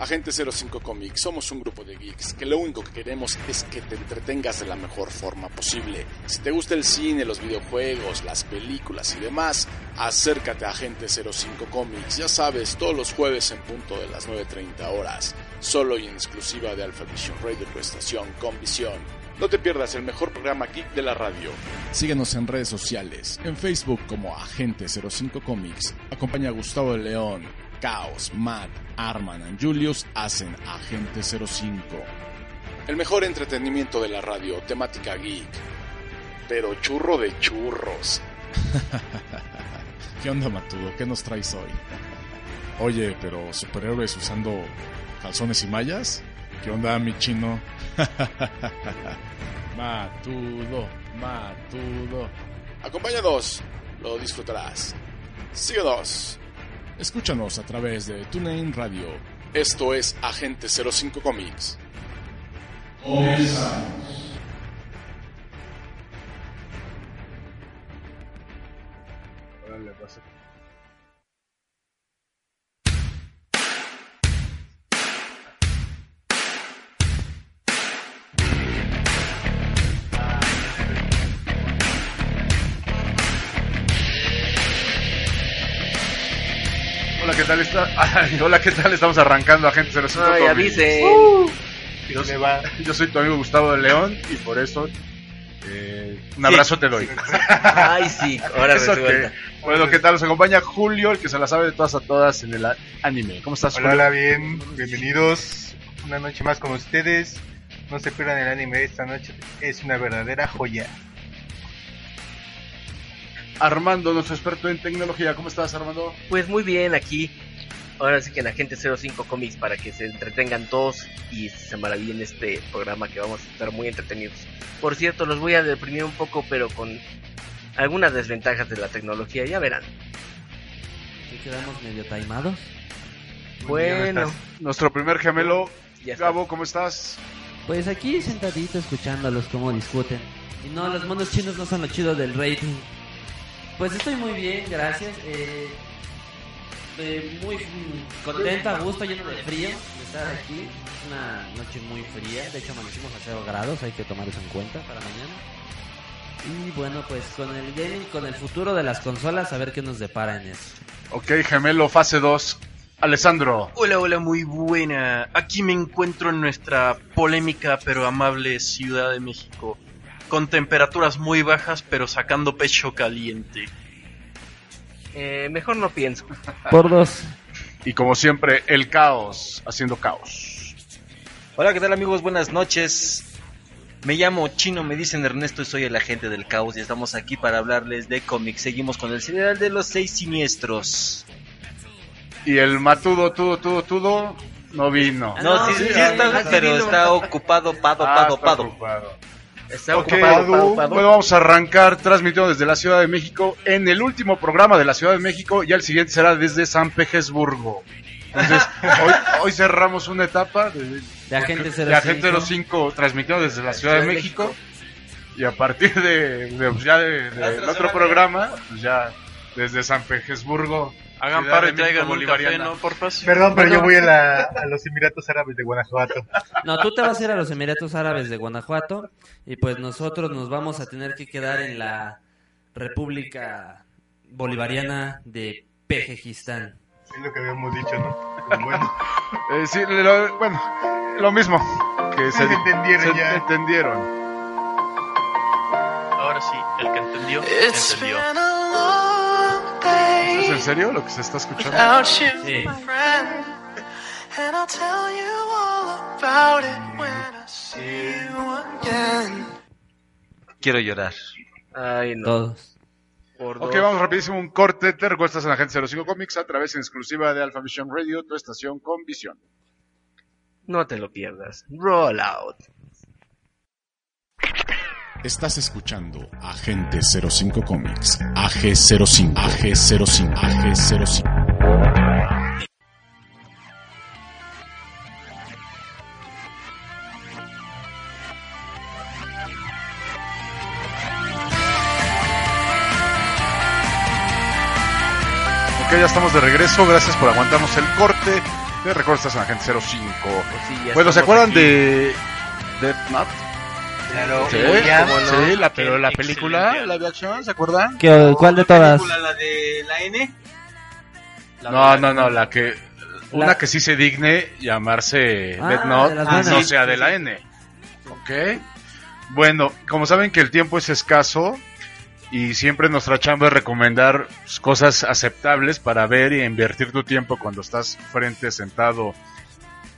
Agente 05 Comics, somos un grupo de geeks que lo único que queremos es que te entretengas de la mejor forma posible. Si te gusta el cine, los videojuegos, las películas y demás, acércate a Agente 05 Comics, ya sabes, todos los jueves en punto de las 9.30 horas, solo y en exclusiva de Alpha Vision Radio, tu estación con visión. No te pierdas el mejor programa geek de la radio. Síguenos en redes sociales, en Facebook como Agente 05 Comics. Acompaña a Gustavo León, Caos, Matt, Arman y Julius hacen Agente 05. El mejor entretenimiento de la radio, temática geek. Pero churro de churros. ¿Qué onda, Matudo? ¿Qué nos traes hoy? Oye, pero superhéroes usando calzones y mallas? ¿Qué onda, mi chino? matudo, matudo. Acompáñanos, lo disfrutarás. Síguenos. Escúchanos a través de TuneIn Radio. Esto es Agente 05 Comics. Tal está? Ay, hola, ¿qué tal? Estamos arrancando Agente 05 Ay, Comics. avisen. Yo, yo soy tu amigo Gustavo de León y por eso eh, un abrazo te doy. Ay, sí, ahora que- bueno, ¿qué tal? Nos acompaña Julio, el que se la sabe de todas a todas en el a- anime. ¿Cómo estás, Hola, Julio? hola, bien, bienvenidos. Una noche más con ustedes. No se pierdan el anime esta noche, es una verdadera joya. Armando, nuestro experto en tecnología. ¿Cómo estás, Armando? Pues muy bien, aquí. Ahora sí que en Agente 05 Comics para que se entretengan todos y se maravillen este programa que vamos a estar muy entretenidos. Por cierto, los voy a deprimir un poco, pero con algunas desventajas de la tecnología, ya verán. ¿Y quedamos medio taimados? Bueno, Nuestro primer gemelo, ya. Gabo, ¿cómo estás? Pues aquí sentadito escuchándolos cómo discuten. Y no, los monos chinos no son lo chido del rating. Pues estoy muy bien, gracias. Eh, eh, muy contento, a gusto, lleno de frío de estar aquí. Es una noche muy fría, de hecho amanecimos a 0 grados, hay que tomar eso en cuenta para mañana. Y bueno, pues con el gaming, con el futuro de las consolas, a ver qué nos depara en eso. Ok, gemelo, fase 2. Alessandro. Hola, hola, muy buena. Aquí me encuentro en nuestra polémica pero amable Ciudad de México, con temperaturas muy bajas pero sacando pecho caliente. Eh, mejor no pienso. Por dos. Y como siempre, el caos, haciendo caos. Hola, ¿qué tal amigos? Buenas noches. Me llamo Chino, me dicen Ernesto y soy el agente del caos y estamos aquí para hablarles de cómics. Seguimos con el serial de los seis siniestros. Y el matudo, tudo, tudo, tudo, no vino. No, no, sí, sí, sí sí, está, sí, pero sí, está ocupado, pado, Ah, pado, está pado. ocupado. Bueno, vamos a arrancar transmitiendo desde la Ciudad de México en el último programa de la Ciudad de México y el siguiente será desde San Petersburgo. Entonces, hoy, hoy cerramos una etapa de, De Agente de Agente 05. 05 transmitiendo desde la Ciudad de México y a partir de, de- pues, ya de, de- del otro programa, pues ya desde San Petersburgo. Hagan paro y traigan un café, bolivariana. ¿no? Porfa. Perdón, pero yo voy a, la- a los Emiratos Árabes de Guanajuato. No, tú te vas a ir a los Emiratos Árabes de Guanajuato y pues nosotros nos vamos a tener que quedar en la República Bolivariana de Pejejistán. Es lo que habíamos dicho, ¿no? Pero bueno, Eh, sí, lo, bueno, lo mismo que se, Se entendieron se ya. entendieron. Ahora sí, el que entendió, entendió. ¿Es en serio lo que se está escuchando? Sí. Quiero llorar. Ay, no. Todos. Ok, vamos rapidísimo, un corte. Te recuestas en Agente 05 Comics a través en exclusiva de Alpha Vision Radio, tu estación con visión. No te lo pierdas. Roll out. Estás escuchando Agente 05 Comics, AG05, AG05, AG05. Ok, ya estamos de regreso. Gracias por aguantarnos el corte. Te recuerdo, estás en Agente 05. Pues sí, Bueno, ¿se acuerdan aquí. de Death Note? Claro, Sí, la, pero la película, la de acción, ¿se acuerdan? ¿Qué- ¿Cuál de todas? ¿La de la N? La No, no, no, la que... Una que sí se digne llamarse Ah, Death Note, de las no sea de la N. Ok. Bueno, como saben que el tiempo es escaso y siempre nuestra chamba es recomendar cosas aceptables para ver y invertir tu tiempo cuando estás frente, sentado,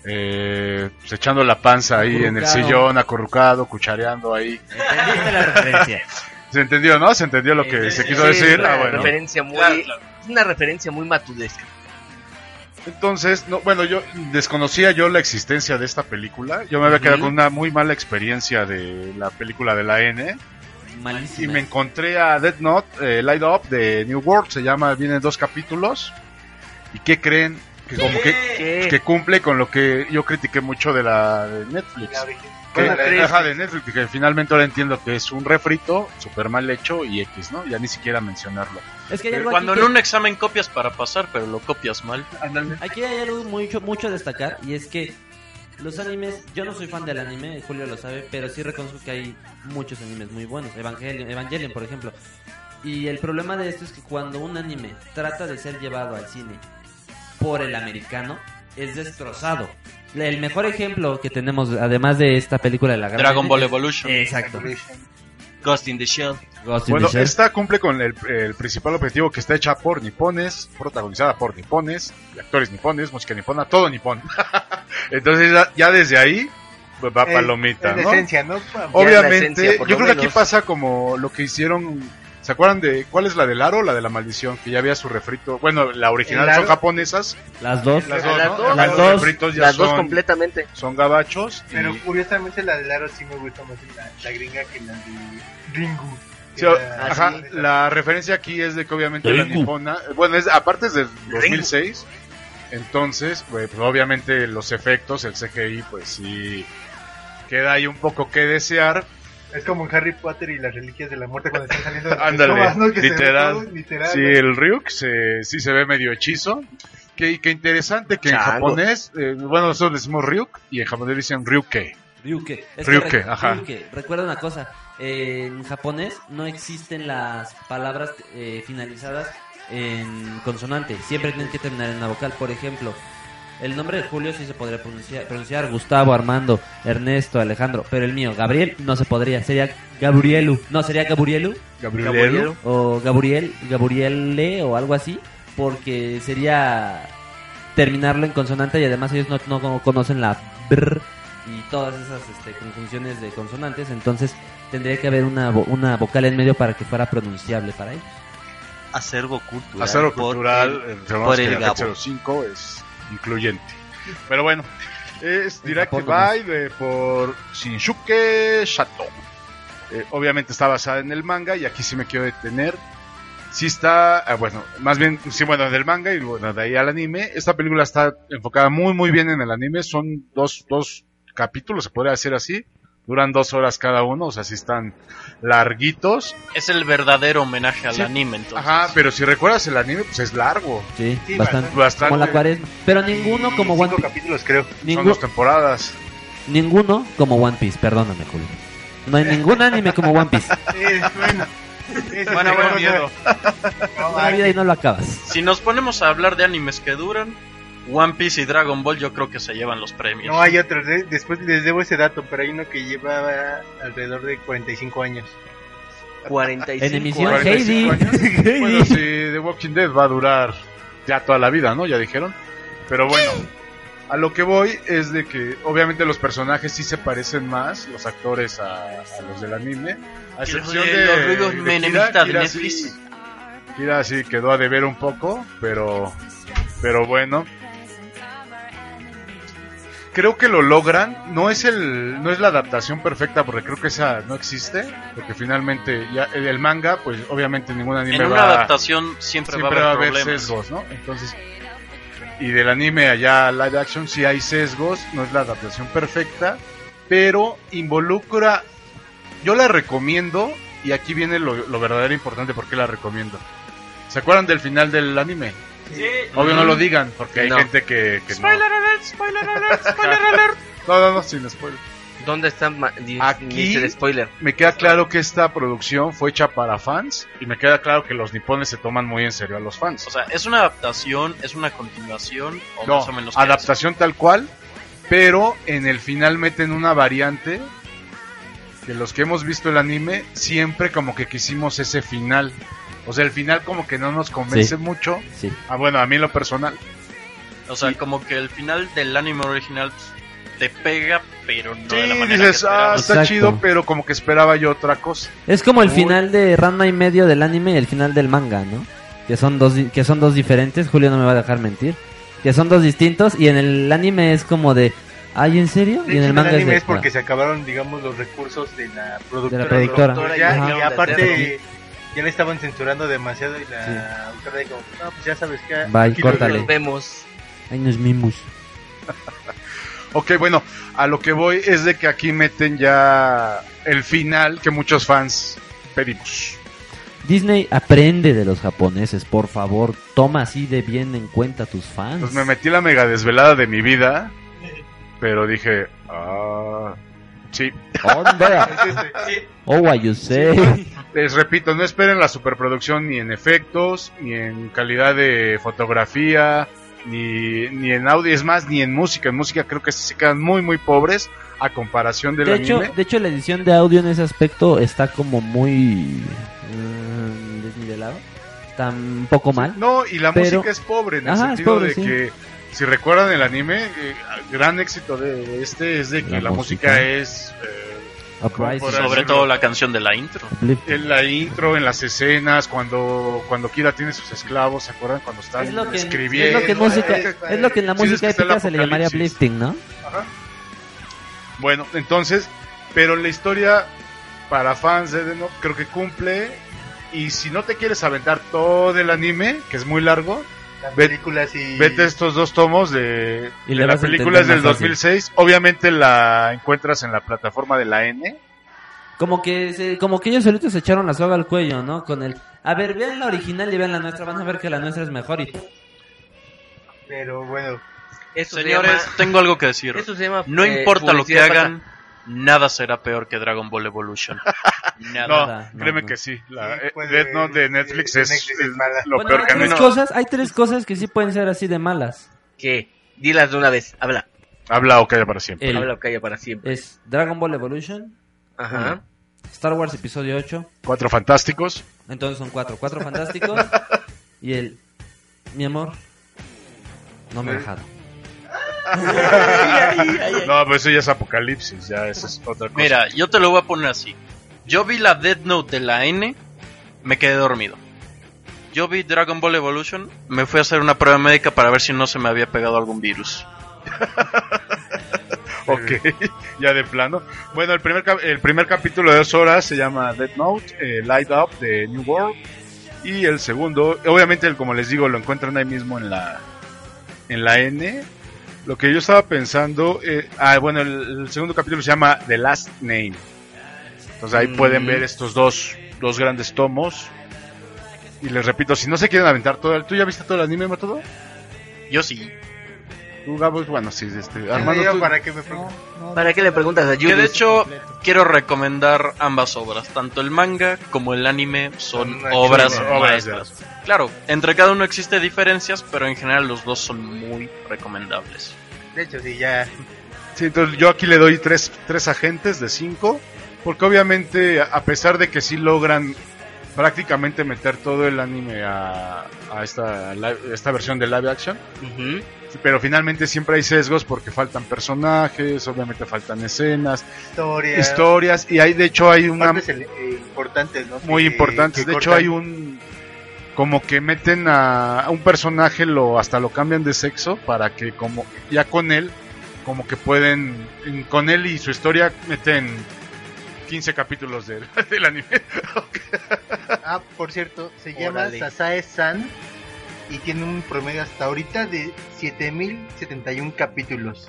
eh, pues, echando la panza ahí en el sillón, acurrucado, cuchareando ahí. ¿Entendiste la referencia? ¿Se entendió, no? ¿Se entendió lo que Sí, se quiso Sí, decir? es una Ah, bueno. referencia muy, es una referencia muy matudesca. Entonces, no, bueno, yo desconocía yo la existencia de esta película. Yo me había quedado con una muy mala experiencia de la película de la N. Y me encontré a Dead Note, eh, Light Up de New World, se llama, vienen dos capítulos. ¿Y qué creen? Que como que, que cumple con lo que yo critiqué mucho de la de Netflix. la. Que, ajá, de Netflix, que finalmente ahora entiendo que es un refrito, super mal hecho y X, ¿no? Ya ni siquiera mencionarlo. Es que hay algo Cuando en que- un examen copias para pasar, pero lo copias mal. Aquí hay algo mucho, mucho a destacar y es que los animes, yo no soy fan del anime, Julio lo sabe, pero sí reconozco que hay muchos animes muy buenos, Evangelion, Evangelion por ejemplo. Y el problema de esto es que cuando un anime trata de ser llevado al cine por el americano, es destrozado. El mejor ejemplo que tenemos, además de esta película de la gran Dragon Ball es- Evolution. Exacto. Ghost in the Shell. Ghost in Bueno, the Shell. esta cumple con el, el principal objetivo que está hecha por nipones, protagonizada por nipones, y actores nipones, música nipona, todo nipón. Entonces ya, ya desde ahí pues, va palomita, es la ¿no? esencia, ¿no? Es Obviamente, esencia, yo creo que aquí menos. pasa como lo que hicieron, ¿se acuerdan de cuál es la del aro o la de la maldición? Que ya había su refrito, bueno, la original son japonesas, Las dos. las Las dos, ¿no? dos, las los dos, refritos ya Las dos son, completamente. son gabachos. y- Pero curiosamente la del aro sí me gusta más la, la gringa que la de Ringu. Sí, Ah, ajá, la referencia aquí es de que obviamente la nipona, bueno, es, aparte es del 2006, entonces, pues, pues, obviamente los efectos, el CGI, pues sí, queda ahí un poco que desear. Es como en Harry Potter y las reliquias de la muerte cuando están saliendo de Ándale, literal. todo, literal, Sí, ¿no? el Ryuk se, sí se ve medio hechizo. Qué, qué interesante que en japonés, eh, bueno, nosotros decimos Ryuk y en japonés dicen Ryuke. Ryuke. Es Ryuke, ajá. Ryuke. Recuerda una cosa, eh, en japonés no existen las palabras eh, finalizadas en consonante, siempre tienen que terminar en una vocal. Por ejemplo, el nombre de Julio sí se podría pronunciar, pronunciar Gustavo, Armando, Ernesto, Alejandro, pero el mío, Gabriel, no se podría, sería Gabrielu, no, sería Gabrielu, Gabriel. o Gabriel, Gabriele o algo así, porque sería terminarlo en consonante y además ellos no, no conocen la brr y todas esas este, conjunciones de consonantes, entonces tendría que haber una, vo- una vocal en medio para que fuera pronunciable para ellos. Acervo cultural. Acervo por cultural, el- eh, por el Gabo. 05 es incluyente. Pero bueno, es En Directed Japón nomás. by de, por Shinsuke Shato. Eh, obviamente está basada en el manga y aquí sí me quiero detener. Sí está, ah, bueno, más bien, sí, bueno, del manga y bueno, de ahí al anime. Esta película está enfocada muy, muy bien en el anime. Son dos, dos capítulos, se podría decir así. Duran dos horas cada uno, o sea, sí están larguitos. Es el verdadero homenaje al Sí. anime, entonces. Ajá, pero si recuerdas el anime, pues es largo. Sí, Sí, bastante. Bastante. Como la cuaresma. Pero ninguno como One Cinco Piece. capítulos, creo. Son Ningú- dos temporadas. ninguno como One Piece, perdóname, Julio. No hay ningún anime como One Piece. Eh, bueno. Bueno, es buen cosa- miedo. No, La vida y no lo acabas. Si nos ponemos a hablar de animes que duran, One Piece y Dragon Ball yo creo que se llevan los premios. No, hay otros. eh, Después les debo ese dato, pero hay uno que lleva alrededor de 45 años. 45 En emisión, años. Heidi. 45 Heidi. Bueno, si The Walking Dead va a durar ya toda la vida, ¿no? Ya dijeron. Pero bueno, a lo que voy es de que obviamente los personajes sí se parecen más, los actores a, a los del anime. A excepción de de, los ruidos de menemistas de Kira Netflix. sí- Kira sí quedó a deber un poco, pero, pero bueno. Creo que lo logran. No es el, no es la adaptación perfecta porque creo que esa no existe, porque finalmente ya el el manga, pues obviamente ningún anime En una va, adaptación siempre, siempre va a haber problemas. sesgos, ¿no? Entonces, y del anime allá a live action sí hay sesgos, no es la adaptación perfecta, pero involucra, yo la recomiendo y aquí viene lo, lo verdadero importante porque la recomiendo. ¿Se acuerdan del final del anime? Obvio no lo digan porque hay No. gente que, que no. Spoiler alert, spoiler alert, spoiler alert. No, no, no, sin spoiler. ¿Dónde está ma- di- Aquí- Mr. Spoiler? Me queda claro que esta producción fue hecha para fans y me queda claro que los nipones se toman muy en serio a los fans. O sea, ¿es una adaptación? ¿Es una continuación? ¿O No, más o menos qué adaptación tal cual, pero en el final meten una variante que los que hemos visto el anime siempre como que quisimos ese final. O sea, el final como que no nos convence Sí. mucho. Sí. Ah, bueno, a mí en lo personal. es? O sea, como que el final del anime original te pega, pero no Sí, de la manera dices, que ah, está Exacto. chido, pero como que esperaba yo otra cosa. Es como el Uy. final de Ranma y medio del anime y el final del manga, ¿no? Que son dos que son dos diferentes, Julio no me va a dejar mentir. Que son dos distintos y en el anime es como de, "Ay, ¿en serio?" De Y en el manga es anime de, es porque se acabaron, digamos, los recursos de la productora. productora. Ya, Ajá. y aparte, ya le estaban censurando demasiado y la autora dijo, no, pues ya sabes que... Bye, córtale. Nos vemos. "Ay, nos mimos." Ok, bueno, a lo que voy es de que aquí meten ya el final que muchos fans pedimos. Disney aprende de los japoneses, por favor, toma así de bien en cuenta a tus fans. Pues me metí la mega desvelada de mi vida, pero dije, ah, sí. Oh, what you say. Les repito, no esperen la superproducción ni en efectos, ni en calidad de fotografía, ni, ni en audio, es más, ni en música. En música creo que se quedan muy, muy pobres a comparación del De hecho, anime. de hecho la edición de audio en ese aspecto está como muy mm, desnivelado. Está un poco mal. No, y la Pero- música es pobre en el Ajá, sentido pobre, de sí. que, si recuerdan el anime, eh, gran éxito de este es de que La la, música, música. es eh, Sobre decirlo. todo la canción de la intro. En la intro, en las escenas, cuando cuando Kira tiene sus esclavos, ¿se acuerdan? Cuando están Es lo que, escribiendo. es lo que en música, es lo que en la Sí, es música que épica se le llamaría uplifting, ¿no? Bueno, entonces, pero la historia para fans de Note creo que cumple. Y si no te quieres aventar todo el anime, que es muy largo, Las Ve- películas y... vete estos dos tomos de, Y de le la vas a película es entender del más fácil. 2006. Obviamente la encuentras en la plataforma de la N. Como que se- como que ellos solitos se echaron la soga al cuello, ¿no? Con el, a ver, vean la original y vean la nuestra, van a ver que la nuestra es mejor y Pero bueno, Eso se Señores, llama- tengo algo que decir. eso se llama, No eh, importa lo que hagan, nada será peor que Dragon Ball Evolution. Nada. No, Nada, créeme no. que sí. La Sí, eh, pues, Death Note de de- Netflix es, Netflix es es mala. lo Bueno, peor que han hecho. cosas, hay tres cosas que sí pueden ser así de malas. ¿Qué? Dilas de una vez. Habla. Habla o calla para siempre. El- Habla o calla para siempre. es Dragon Ball Evolution, Ajá. Star Wars Episodio 8, Cuatro fantásticos. entonces son cuatro, cuatro fantásticos y el mi amor no me ha dejado. No, pues eso ya es apocalipsis, ya eso es otra cosa. Mira, yo te lo voy a poner así. Yo vi la Death Note de la N, me quedé dormido. Yo vi Dragon Ball Evolution, me fui a hacer una prueba médica para ver si no se me había pegado algún virus. Ok, ya de plano. Bueno, el primer, el primer capítulo de dos horas se llama Death Note, eh, Light Up de New World. Y el segundo, obviamente, el- como les digo, lo encuentran ahí mismo en la, en la N. Lo que yo estaba pensando, eh, ah, bueno, el, el segundo capítulo se llama The Last Name. Entonces ahí Mm. pueden ver estos dos, dos grandes tomos. Y les repito, si no se quieren aventar todo, ¿tú ya viste todo el anime, todo? Yo sí. Tú, Gabo, bueno, sí, este, Armando, tú- ¿para qué me preocupo? ¿Para qué le preguntas a Que de Julius? hecho quiero recomendar ambas obras, tanto el manga como el anime son obras maestras. Claro, entre cada uno existe diferencias, pero en general los dos son muy recomendables. De hecho, sí, ya... Sí, entonces yo aquí le doy tres, tres agentes de cinco, porque obviamente a a pesar de que sí logran prácticamente meter todo el anime a, a esta, live- esta versión de live action, Ujú. Pero finalmente siempre hay sesgos porque faltan personajes, obviamente faltan escenas, Historia... historias, y hay de hecho hay una eh, importantes, ¿no? muy Que- importantes, que de hecho hay un como que meten a, a un personaje lo hasta lo cambian de sexo para que como ya con él como que pueden, en- con él y su historia, meten 15 capítulos del, del anime. Ah, por cierto, se llama Órale. Sasae-san y tiene un promedio hasta ahorita de 7071 capítulos.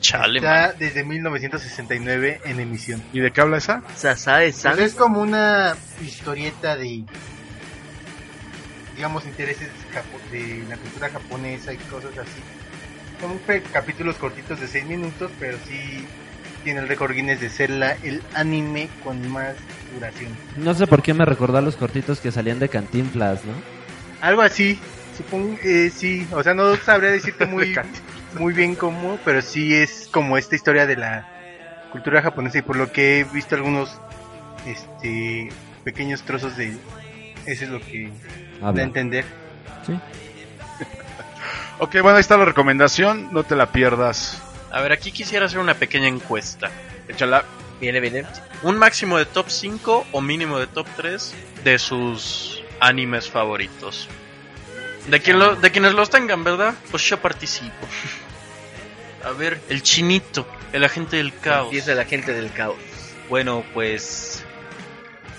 Chale, Está man. desde 1969 en emisión. ¿Y de qué habla esa? Pues es como una historieta de, digamos, intereses de la cultura japonesa y cosas así. Son capítulos cortitos de 6 minutos, pero sí tiene el récord Guinness de ser la, el anime con más duración. No sé por qué me recordó a los cortitos que salían de Cantinflas, ¿no? Algo así, supongo, eh, sí, o sea, no sabría decirte muy, muy bien cómo, pero sí es como esta historia de la cultura japonesa y por lo que he visto algunos este pequeños trozos de eso es lo que da a entender. Sí. Ok, bueno, ahí está la recomendación, no te la pierdas. A ver, aquí quisiera hacer una pequeña encuesta. Échala. Viene, viene. Un máximo de top 5 o mínimo de top 3 de sus animes favoritos. De, quien lo- de quienes los tengan, ¿verdad? Pues yo participo. A ver, el chinito, el agente del caos. Empieza la gente del caos. Bueno, pues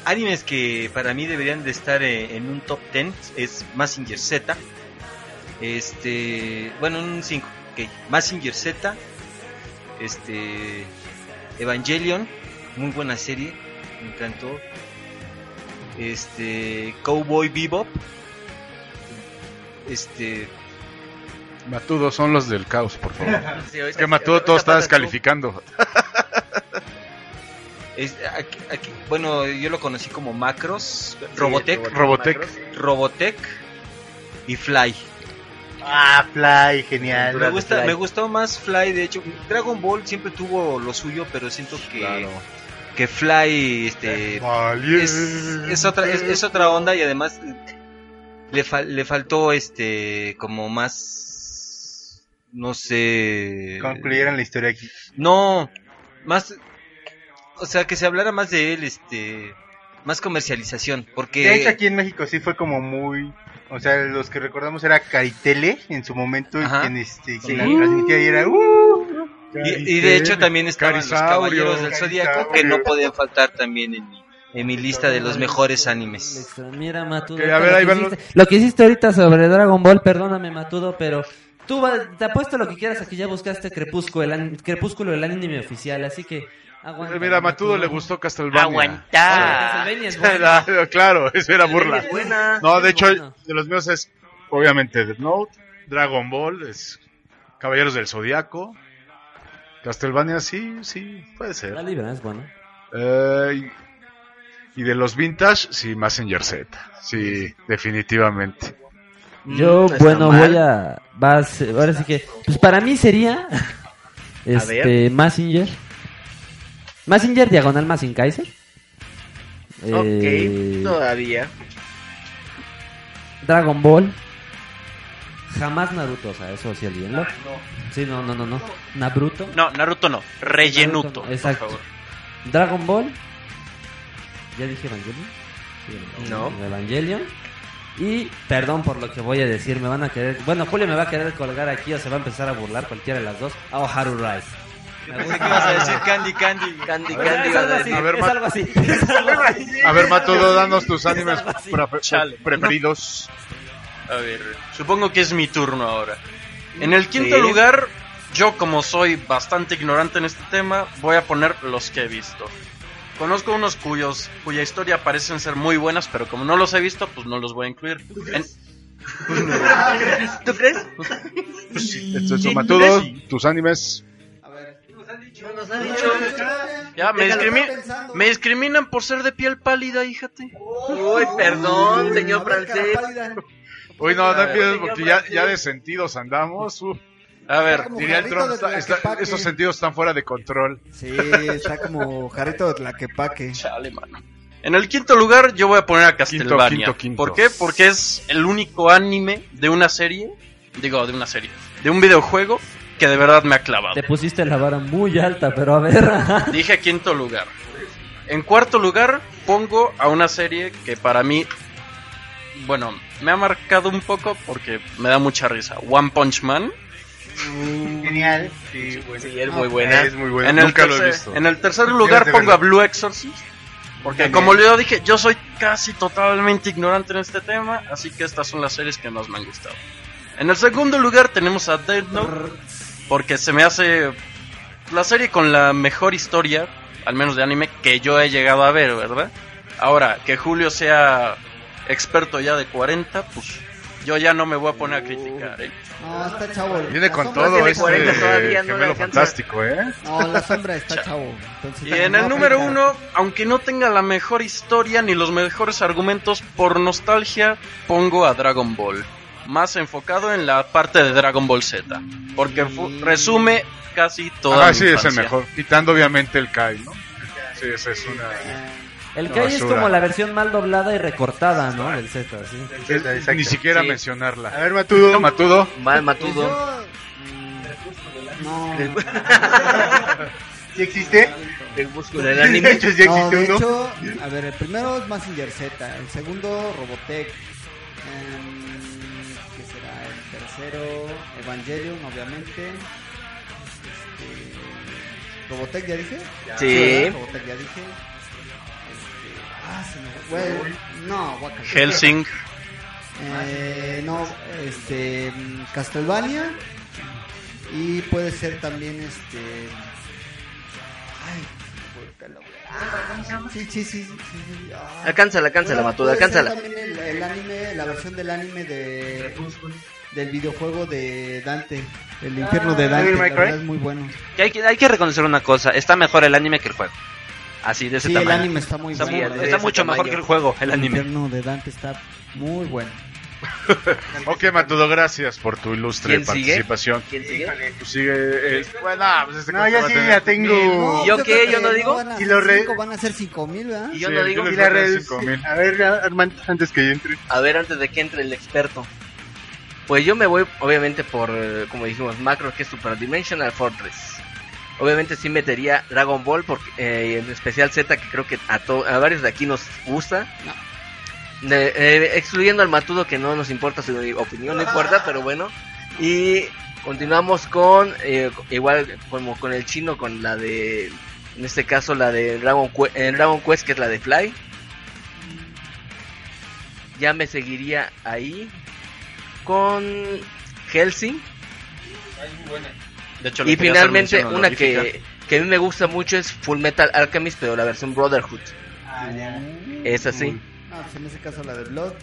animes que para mí deberían de estar eh, en un top 10 es Massinger Z. Este, bueno, un 5, ok. Massinger Z, este Evangelion, muy buena serie, me encantó. Este, Cowboy Bebop. Este, Matudo son los del caos, por favor. Sí, que Matudo todo está descalificando. es- aquí- aquí- bueno, yo lo conocí como Macros, Sí, Robotech, Robotech. Macros. Robotech y Fly. Ah, Fly, genial. Me, gusta, Fly. me gustó más Fly, de hecho. Dragon Ball siempre tuvo lo suyo, pero siento que, que Fly este, es, es otra, es, es otra onda y además le, fal- le faltó este como más no sé Concluyeron la historia aquí. no más o sea que se hablara más de él este más comercialización porque De hecho, aquí en México sí fue como muy. O sea, los que recordamos era Caritele en su momento y quien, este, Sí. quien la transmitía y era. "Uh". Y, y de hecho también estaban los caballeros del zodiaco que no podían faltar también en mi, en mi lista de los mejores animes Mira, Matudo. A lo, que los- hiciste, lo que hiciste ahorita sobre Dragon Ball, perdóname, Matudo, pero tú va- te apuesto lo que quieras a que ya buscaste Crepúsculo, el, an- Crepúsculo, el anime oficial, así que aguanta. Eh, Mira, a Matudo le gustó Castlevania. Aguanta. Castlevania es buena. claro, eso era burla. Es buena. No, de Es hecho, bueno. de los míos es obviamente Death Note, Dragon Ball, es Caballeros del Zodiaco, Castlevania, sí, sí, puede La ser. libra es buena. Eh, y, y de los vintage, sí, Messenger Z, sí, definitivamente. Yo, Mm, está bueno, mal. voy a. Vas, ahora sí que. Pues para mí sería. Este, Massinger. Massinger diagonal Massin Kaiser. Eh, Ok, todavía. Dragon Ball. Jamás Naruto, o sea, eso sí olvídenlo. Sí, no, no, no, no. Naruto. No, Naruto no. Rellenuto, Naruto no, por exacto. favor. Dragon Ball. ¿Ya dije Evangelion? Sí, No. Evangelion. Y perdón por lo que voy a decir, me van a querer. Bueno, Julio me va a querer colgar aquí o se va a empezar a burlar cualquiera de las dos. Oh, Haru Rise. Me Pensé gusta. que ibas a decir Candy Candy. Candy Candy a algo así, decir. A ver, es Ma- algo así. es algo así. A ver, Matudo, danos tus Es animes pre- pre- preferidos. A ver, supongo que es mi turno ahora. En el quinto Sí. lugar, yo como soy bastante ignorante en este tema, voy a poner los que he visto. Conozco unos cuyos cuya historia parecen ser muy buenas, pero como no los he visto, pues no los voy a incluir. En- ¿Tú crees? Esto es Matudo, tus animes. No nos ha dicho. ya, me, Déjalo, discrimi- está pensando. me discriminan por ser de piel pálida, híjate. Uy, perdón, señor francés. Uy, no, no empieces porque ya, ya de sentidos andamos. uf. A ver, Diría el Trump, está- esos sentidos están fuera de control. Sí, está como jarrito de tlaquepaque. Chale, mano. En el quinto lugar yo voy a poner a Castlevania. quinto, quinto. ¿Por qué? Porque es el único anime de una serie, digo, de una serie, de un videojuego que de verdad me ha clavado. Te pusiste la vara muy alta, pero a ver. Dije quinto lugar. En cuarto lugar pongo a una serie que para mí, bueno, me ha marcado un poco porque me da mucha risa. One Punch Man. Genial. Sí, bueno. Sí, es muy buena. Es muy buena. En el, Nunca lo he tercer, visto. en el tercer lugar pongo a. Blue Exorcist. Porque como yo dije, yo soy casi totalmente ignorante en este tema, así que estas son las series que más me han gustado. En el segundo lugar tenemos a Dead Note, porque se me hace la serie con la mejor historia, al menos de anime, que yo he llegado a ver, ¿verdad? Ahora, que Julio sea experto ya de 40, pues yo ya no me voy a poner a criticar. ¿eh? No, está chavo. Viene con todo este 40 todavía, no le gemelo alcanza. fantástico, ¿eh? No, la sombra está chavo. Entonces, Y en el no número uno, aunque no tenga la mejor historia ni los mejores argumentos, por nostalgia pongo a Dragon Ball. Más enfocado en la parte de Dragon Ball Z. Porque fu- resume casi toda Ah, mi sí, es el mejor. Quitando obviamente el Kai, ¿no? Sí, esa es una... El Kai es como la versión mal doblada y recortada, ¿no? Del Z, sí. Exacto. Ni siquiera Sí. mencionarla. A ver, Matudo. Matudo. Mal matudo. No, ¿Sí existe? El músculo del De anime. hecho, sí no, de existe uno. hecho, a ver, el primero es Massinger Z, el segundo Robotech, em, ¿qué será? El tercero Evangelion, obviamente. Este, Robotech ya dije. Sí. ¿verdad? Robotech ya dije. Ah, se me bueno, no, guácala. Helsing. Eh, no, este, Castlevania y puede ser también este. Ay, ah, sí, sí, sí, sí, sí, ah. Alcánzala, alcánzala, Puede- Matuda, alcánzala. también el, el anime, la versión del anime de del videojuego de Dante, el infierno de Dante, la Cry. verdad es muy bueno. Que hay, que hay que reconocer una cosa, está mejor el anime que el juego. Así de ese Sí, el tamaño. anime está muy está bueno. mu- de está mucho mejor tamaño. que el juego, el El anime. infierno de Dante está muy bueno. Ok, Matudo, gracias por tu ilustre ¿Quién sigue? participación. ¿Quién sigue? Pues sigue... eh, bueno, pues este No, a sí, ya tengo. ¿Y yo qué? que ¿Yo no digo? van a Y ser lo re- cinco, van a ser cinco mil, ¿verdad? Y yo Sí, no el digo. Y la Verde red. 5000. A ver, Armando, antes que yo entre. A ver, antes de que entre el experto. Pues yo me voy, obviamente, por, eh, como dijimos, Macro, que es Super Dimensional Fortress. Obviamente sí metería Dragon Ball, porque, eh, en especial Z, que creo que a, to- a varios de aquí nos gusta. De- eh, excluyendo al Matudo, que no nos importa su opinión, no importa, pero bueno. Y continuamos con, eh, igual como con el chino, con la de, en este caso la de Dragon, Que- eh, Dragon Quest, que es la de Fly. Ya me seguiría ahí con Helsing. De hecho, lo Y finalmente una honorífica. que, que a mí me gusta mucho es Full Metal Alchemist, pero la versión Brotherhood. Es así. No, pues en ese caso la de Blood.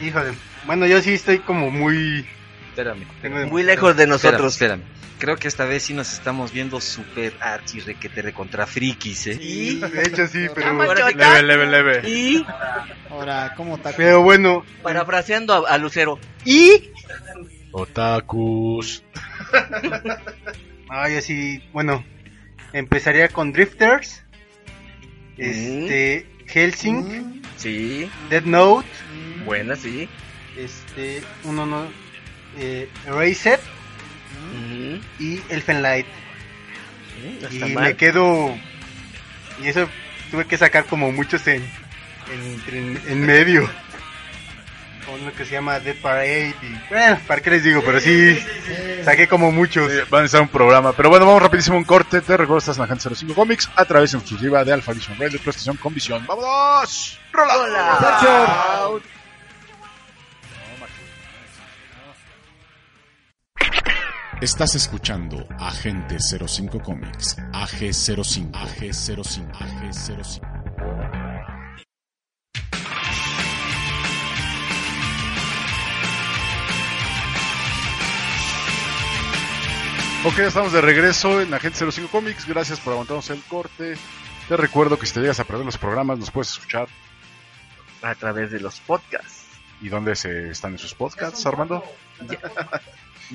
Híjole. Bueno, yo sí estoy como muy. Espérame. Tengo Muy lejos de nosotros. Espérame, espérame. Creo que esta vez sí nos estamos viendo super archi requete recontra frikis, ¿eh? Y, De hecho, sí, pero. Ahora sí, Leve, leve, leve. y Ahora, ¿cómo está? Pero bueno. parafraseando a, a Lucero. Y Otakus. Ah, yo sí. Bueno. Empezaría con Drifters. Este. Helsing. Mm, sí, Dead Note. buena, sí. Este. Uno no. Eh, Erased. Ujú. Y Elfen Light. Sí, no Y está me mal. quedo. Y eso tuve que sacar como muchos. En, en, en medio. Uno que se llama Dead Parade. Y, bueno, ¿para qué les digo? Pero sí. Saqué como muchos. Sí, van a estar un programa. Pero bueno, vamos rapidísimo a un corte. Te recuerdo, estás en la Agente 05 Comics a través en exclusiva de Alpha Vision Radio, tu estación con visión. ¡Vámonos! ¡Rola! Hola. Estás escuchando Agente 05 Comics, AG05, AG05, AG05. Ok, ya estamos de regreso en Agente 05 Comics. Gracias por aguantarnos el corte. Te recuerdo que si te llegas a perder los programas, los puedes escuchar. A través de los podcasts. ¿Y dónde se están esos podcasts, Armando?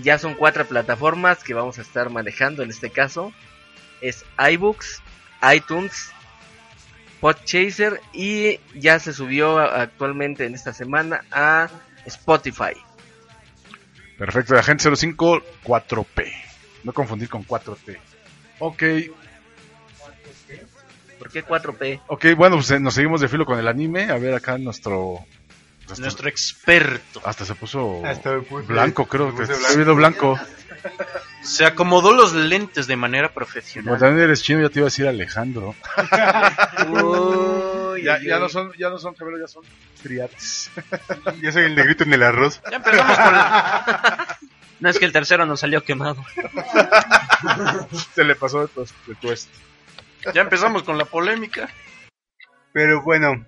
Ya son cuatro plataformas que vamos a estar manejando en este caso. Es iBooks, iTunes, Podchaser y ya se subió actualmente en esta semana a Spotify. Perfecto, de Agente 05 4P. No confundir con 4T. Ok, ¿Por qué 4P? ok, bueno, pues eh, nos seguimos de filo con el anime. A ver acá nuestro... nuestro- Nuestro experto. Hasta se puso Hasta me puse- blanco, creo que blanco. viendo blanco. Se acomodó los lentes de manera profesional. Como también eres chino, ya te iba a decir Alejandro. Uy, ya, ya no son, ya no son gemelos, ya son triates. Yo soy el negrito en el arroz. Ya empezamos con la... No es que el tercero nos salió quemado. Se le pasó de tu, de este. Ya empezamos con la polémica. Pero bueno,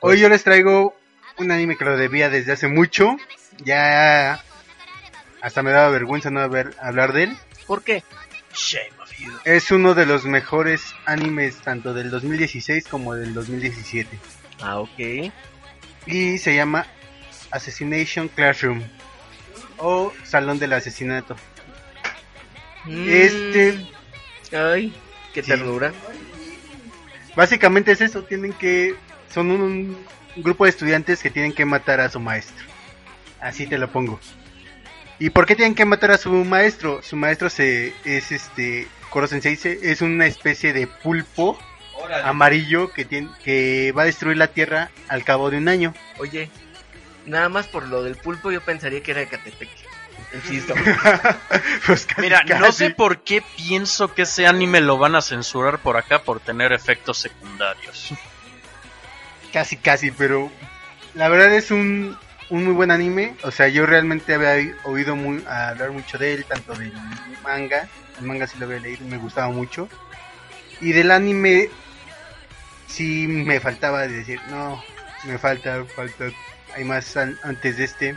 hoy yo les traigo un anime que lo debía desde hace mucho. Ya hasta me daba vergüenza no haber hablar de él. ¿Por qué? Shame of you. Es uno de los mejores animes tanto del 2016 como del 2017. Ah, ok. Y se llama Assassination Classroom o Salón del Asesinato. Mm, Este, Ay, qué Sí. ternura. básicamente es eso, tienen que son un, un grupo de estudiantes que tienen que matar a su maestro. Así te lo pongo. ¿Y por qué tienen que matar a su maestro? Su maestro se es este Koro Sensei se- es una especie de pulpo amarillo que tiene que va a destruir la tierra al cabo de un año. Oye, nada más por lo del pulpo yo pensaría que era de Catepec. Insisto. Pues casi, Mira, no sé por qué pienso que ese anime lo van a censurar por acá por tener efectos secundarios. Casi, casi, pero la verdad es un, un muy buen anime. O sea, yo realmente había oí- oído muy, hablar mucho de él, tanto del manga. El manga sí lo había leído, me gustaba mucho. Y del anime sí me faltaba de decir, no, me falta, falta, hay más an- antes de este.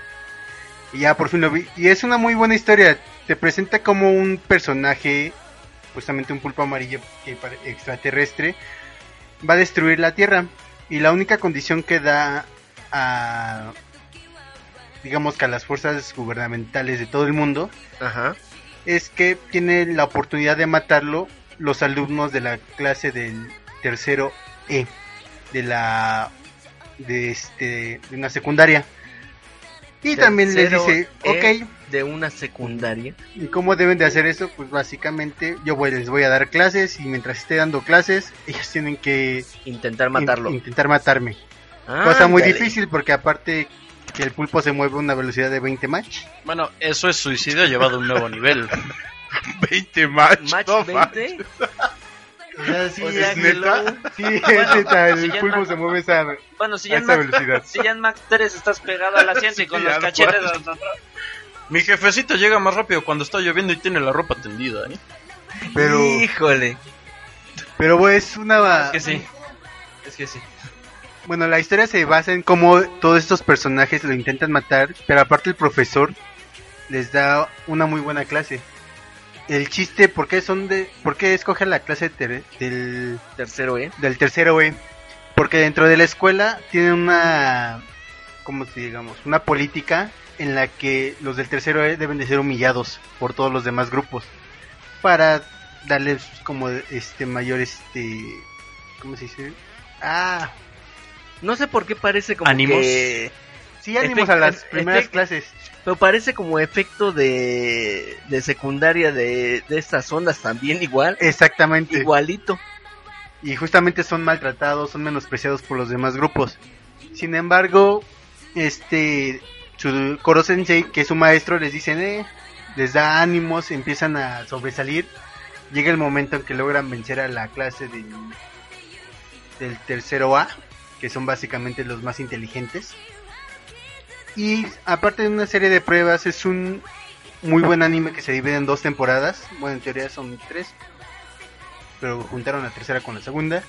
Y ya por fin lo vi. Y es una muy buena historia. Te presenta como un personaje, justamente un pulpo amarillo que extraterrestre, va a destruir la Tierra. Y la única condición que da a, digamos que a las fuerzas gubernamentales de todo el mundo, Ajá. es que tiene la oportunidad de matarlo los alumnos de la clase del tercero E, de la, de este, de una secundaria. Y también les dice, E ok, De una secundaria. ¿Y cómo deben de hacer eso? Pues básicamente yo voy- les voy a dar clases y mientras esté dando clases ellos tienen que Intentar matarlo. in- intentar matarme. Ah, Cosa muy difícil porque aparte que el pulpo se mueve a una velocidad de 20 match. Bueno, eso es suicidio llevado a un nuevo nivel. 20 match. Match no 20. O sea, sí, O sea, es neta. Sí, es neta, el si pulpo no- se mueve a esa, Bueno, si a ya, en esa Max, velocidad. si ya en Max 3 estás pegado al asiento y con Sí, los no cachetes atrás. Mi jefecito llega más rápido cuando está lloviendo y tiene la ropa tendida, ¿eh? Pero, Híjole. pero bueno, es una... Es que sí. Es que sí. Bueno, la historia se basa en cómo todos estos personajes lo intentan matar, pero aparte el profesor les da una muy buena clase. El chiste, ¿por qué son de, por qué escogen la clase ter- del, Tercero, ¿eh? del tercero E? Porque dentro de la escuela tienen una, ¿cómo se digamos? Una política en la que los del tercero E deben de ser humillados por todos los demás grupos para darles como este mayor este, ¿cómo se dice? Ah, No sé por qué parece como ¿Ánimos? que... Sí, ánimos a las primeras efect- clases. Pero parece como efecto de, de secundaria de, de estas ondas también igual. Exactamente. Igualito. Y justamente son maltratados, son menospreciados por los demás grupos. Sin embargo, este su Koro Sensei, que es su maestro, les dicen, eh, les da ánimos, empiezan a sobresalir. Llega el momento en que logran vencer a la clase del, del tercero A, que son básicamente los más inteligentes. Y aparte de una serie de pruebas, es un muy buen anime que se divide en dos temporadas. Bueno, en teoría son tres, pero juntaron la tercera con la segunda.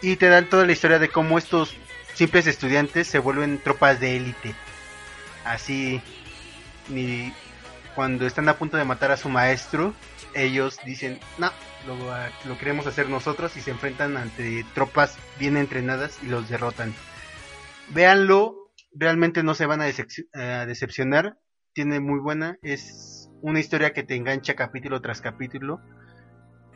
Y te dan toda la historia de cómo estos simples estudiantes se vuelven tropas de élite. Así, ni cuando están a punto de matar a su maestro, ellos dicen, no, lo, lo queremos hacer nosotros y se enfrentan ante tropas bien entrenadas y los derrotan. Véanlo, realmente no se van a, decep- a decepcionar. Tiene muy buena, es una historia que te engancha capítulo tras capítulo.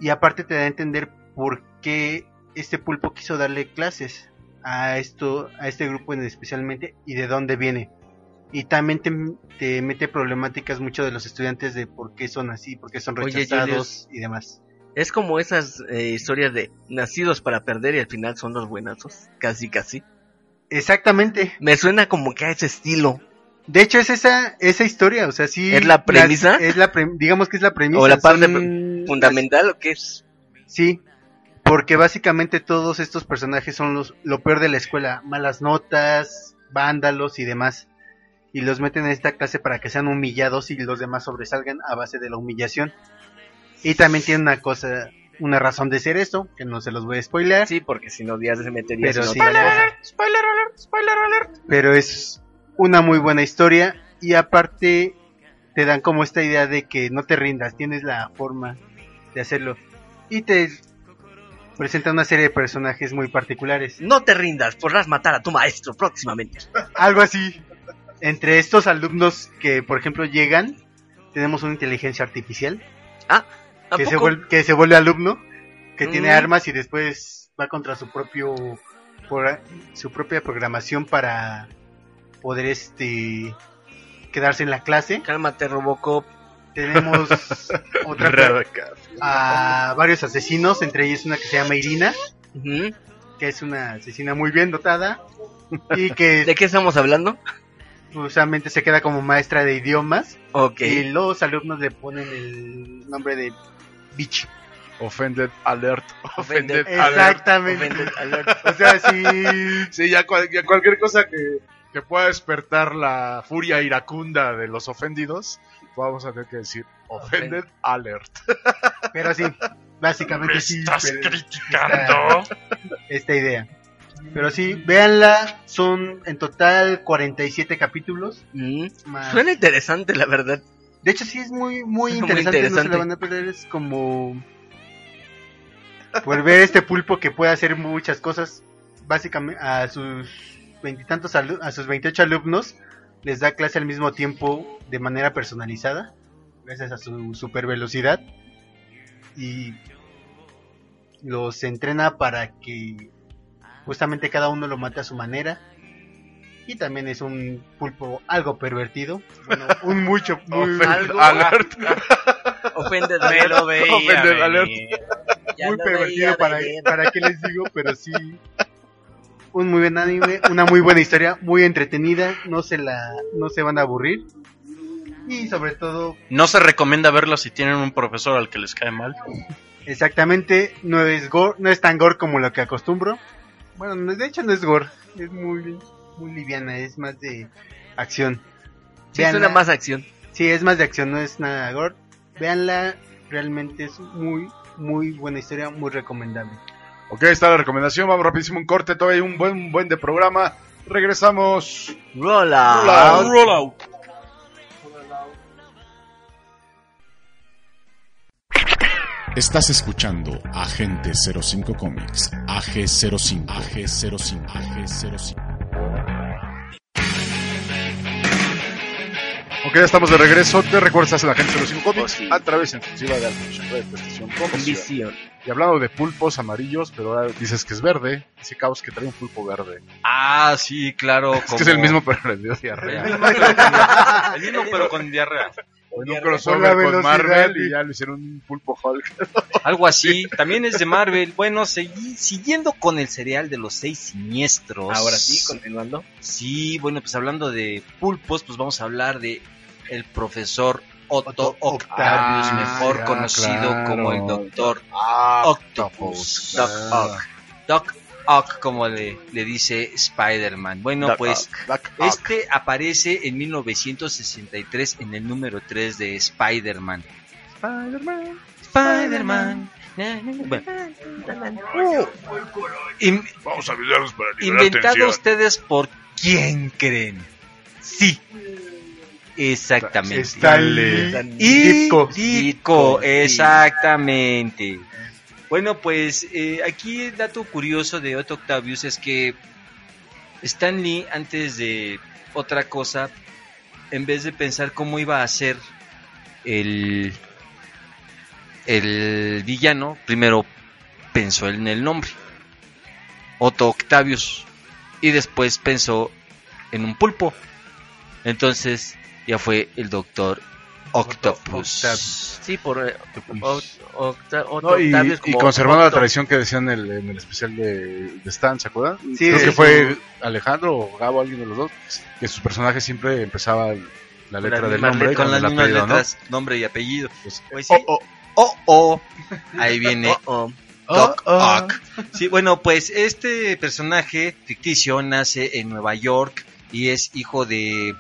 Y aparte te da a entender por qué este pulpo quiso darle clases a esto, a este grupo en especialmente y de dónde viene. Y también te, te mete problemáticas mucho de los estudiantes de por qué son así, por qué son rechazados y demás. Es como esas eh, historias de nacidos para perder y al final son los buenazos. Casi, casi. Exactamente. Me suena como que a ese estilo. De hecho, es esa, esa historia, o sea, sí. ¿Es la premisa? las- es la pre- digamos que es la premisa. ¿O la parte son- fundamental o qué es? Sí, porque básicamente todos estos personajes son los, lo peor de la escuela, malas notas, vándalos y demás. Y los meten en esta clase para que sean humillados y los demás sobresalgan a base de la humillación. Y también tiene una cosa, una razón de ser esto, que no se los voy a spoilear, Sí, porque si no, ya se metería pero en sí, otra cosa. Spoiler alert, spoiler alert. pero es una muy buena historia y aparte te dan como esta idea de que no te rindas, tienes la forma de hacerlo y te presentan una serie de personajes muy particulares. No te rindas, podrás matar a tu maestro próximamente. Algo así. Entre estos alumnos que, por ejemplo, llegan, tenemos una inteligencia artificial ¿A que se, vuelve, que se vuelve alumno, que tiene Mm. armas y después va contra su propio por- su propia programación para poder este quedarse en la clase. Cálmate, Robocop. Tenemos otra a varios asesinos, entre ellos una que se llama Irina, que es una asesina muy bien dotada y que ¿De qué estamos hablando? Usualmente se queda como maestra de idiomas Ok. y los alumnos le ponen el nombre de Bitch. Offended alert. Offended Offended alert. Exactamente. Offended alert. O sea, sí, Sí, ya, cual- ya cualquier cosa que, que pueda despertar la furia iracunda de los ofendidos, vamos a tener que decir Offended alert. pero sí, básicamente sí. pero- criticando? Esta, esta idea. Pero sí, véanla, son en total 47 capítulos. Mm. Más... Suena interesante, la verdad. De hecho, sí es muy, muy Es muy interesante, no se la van a perder, es como... Por ver este pulpo que puede hacer muchas cosas, básicamente a sus veintitantos a sus 28 alumnos les da clase al mismo tiempo de manera personalizada, gracias a su super velocidad y los entrena para que justamente cada uno lo mate a su manera. Y también es un pulpo algo pervertido, bueno, un mucho, muy, algo- alert. Offended Me lo veía Offended alert. muy pervertido para, para qué les digo, pero sí. Un muy buen anime, una muy buena historia, muy entretenida, no se la, no se van a aburrir. Y sobre todo, No se recomienda verlo si tienen un profesor al que les cae mal. exactamente, no es gore, no es tan gore como lo que acostumbro. Bueno, no- de hecho no es gore, es muy, muy liviana, es más de acción. Sí, Véanla. suena más acción. Sí, es más de acción, no es nada gore. Véanla, realmente es muy, muy buena historia, muy recomendable. Ok, está la recomendación. Vamos rapidísimo un corte. Todavía hay un buen, un buen de programa. Regresamos. Roll Roll out. Estás escuchando Agente 05 Comics, AG05, AG05, AG05. Ok, ya estamos de regreso. Te recuerdas en la Agente 05 Comics Oh, sí. a través en exclusiva de Alfa de esta estación Con Comics. visión. Y hablando de pulpos amarillos, pero ahora dices que es verde. Ese caos que trae un pulpo verde. Ah, sí, claro. Es que es el mismo, pero le dio El diarrea. mismo, pero con- el mismo, pero con diarrea. En un crossover con Marvel y- y ya lo hicieron un pulpo Hulk. Algo así. También es de Marvel. Bueno, segui- siguiendo con el cereal de los seis siniestros. Ahora sí, continuando. Sí, bueno, pues hablando de pulpos, pues vamos a hablar de el profesor Otto Otto Octavius, mejor Ah, conocido claro. como el Doctor Ah, Octopus. Doc Ock. Doc Ock, como le, le dice Spider-Man. Bueno, Doc pues Ock. este aparece en 1963 en el número 3 de Spider-Man. Spider-Man. Spider-Man. Bueno. In- Vamos a ayudarlos para inventado ustedes por quién creen. Sí. Exactamente. Stanley Y Ditko. Ditko, exactamente. Bueno, pues eh, aquí el dato curioso de Otto Octavius es que Stan Lee, antes de otra cosa, en vez de pensar cómo iba a ser el, el villano, primero pensó en el nombre, Otto Octavius, y después pensó en un pulpo. Entonces ya fue el Doctor Octopus. Sí, por eh, Oct- Octa- No, y, Octavius y como conservando la tradición que decían en el, en el especial de, de Stan, ¿se acuerdan? Sí, Creo que fue Alejandro o Gabo, alguien de los dos, que su personaje siempre empezaba la letra La del nombre letra, con el las mismas apellido, ¿no? letras, nombre y apellido. Pues, Pues sí. oh, Oh, oh. Ahí viene Oh, Doc oh. Ock. Sí, bueno, pues este personaje ficticio nace en Nueva York y es hijo de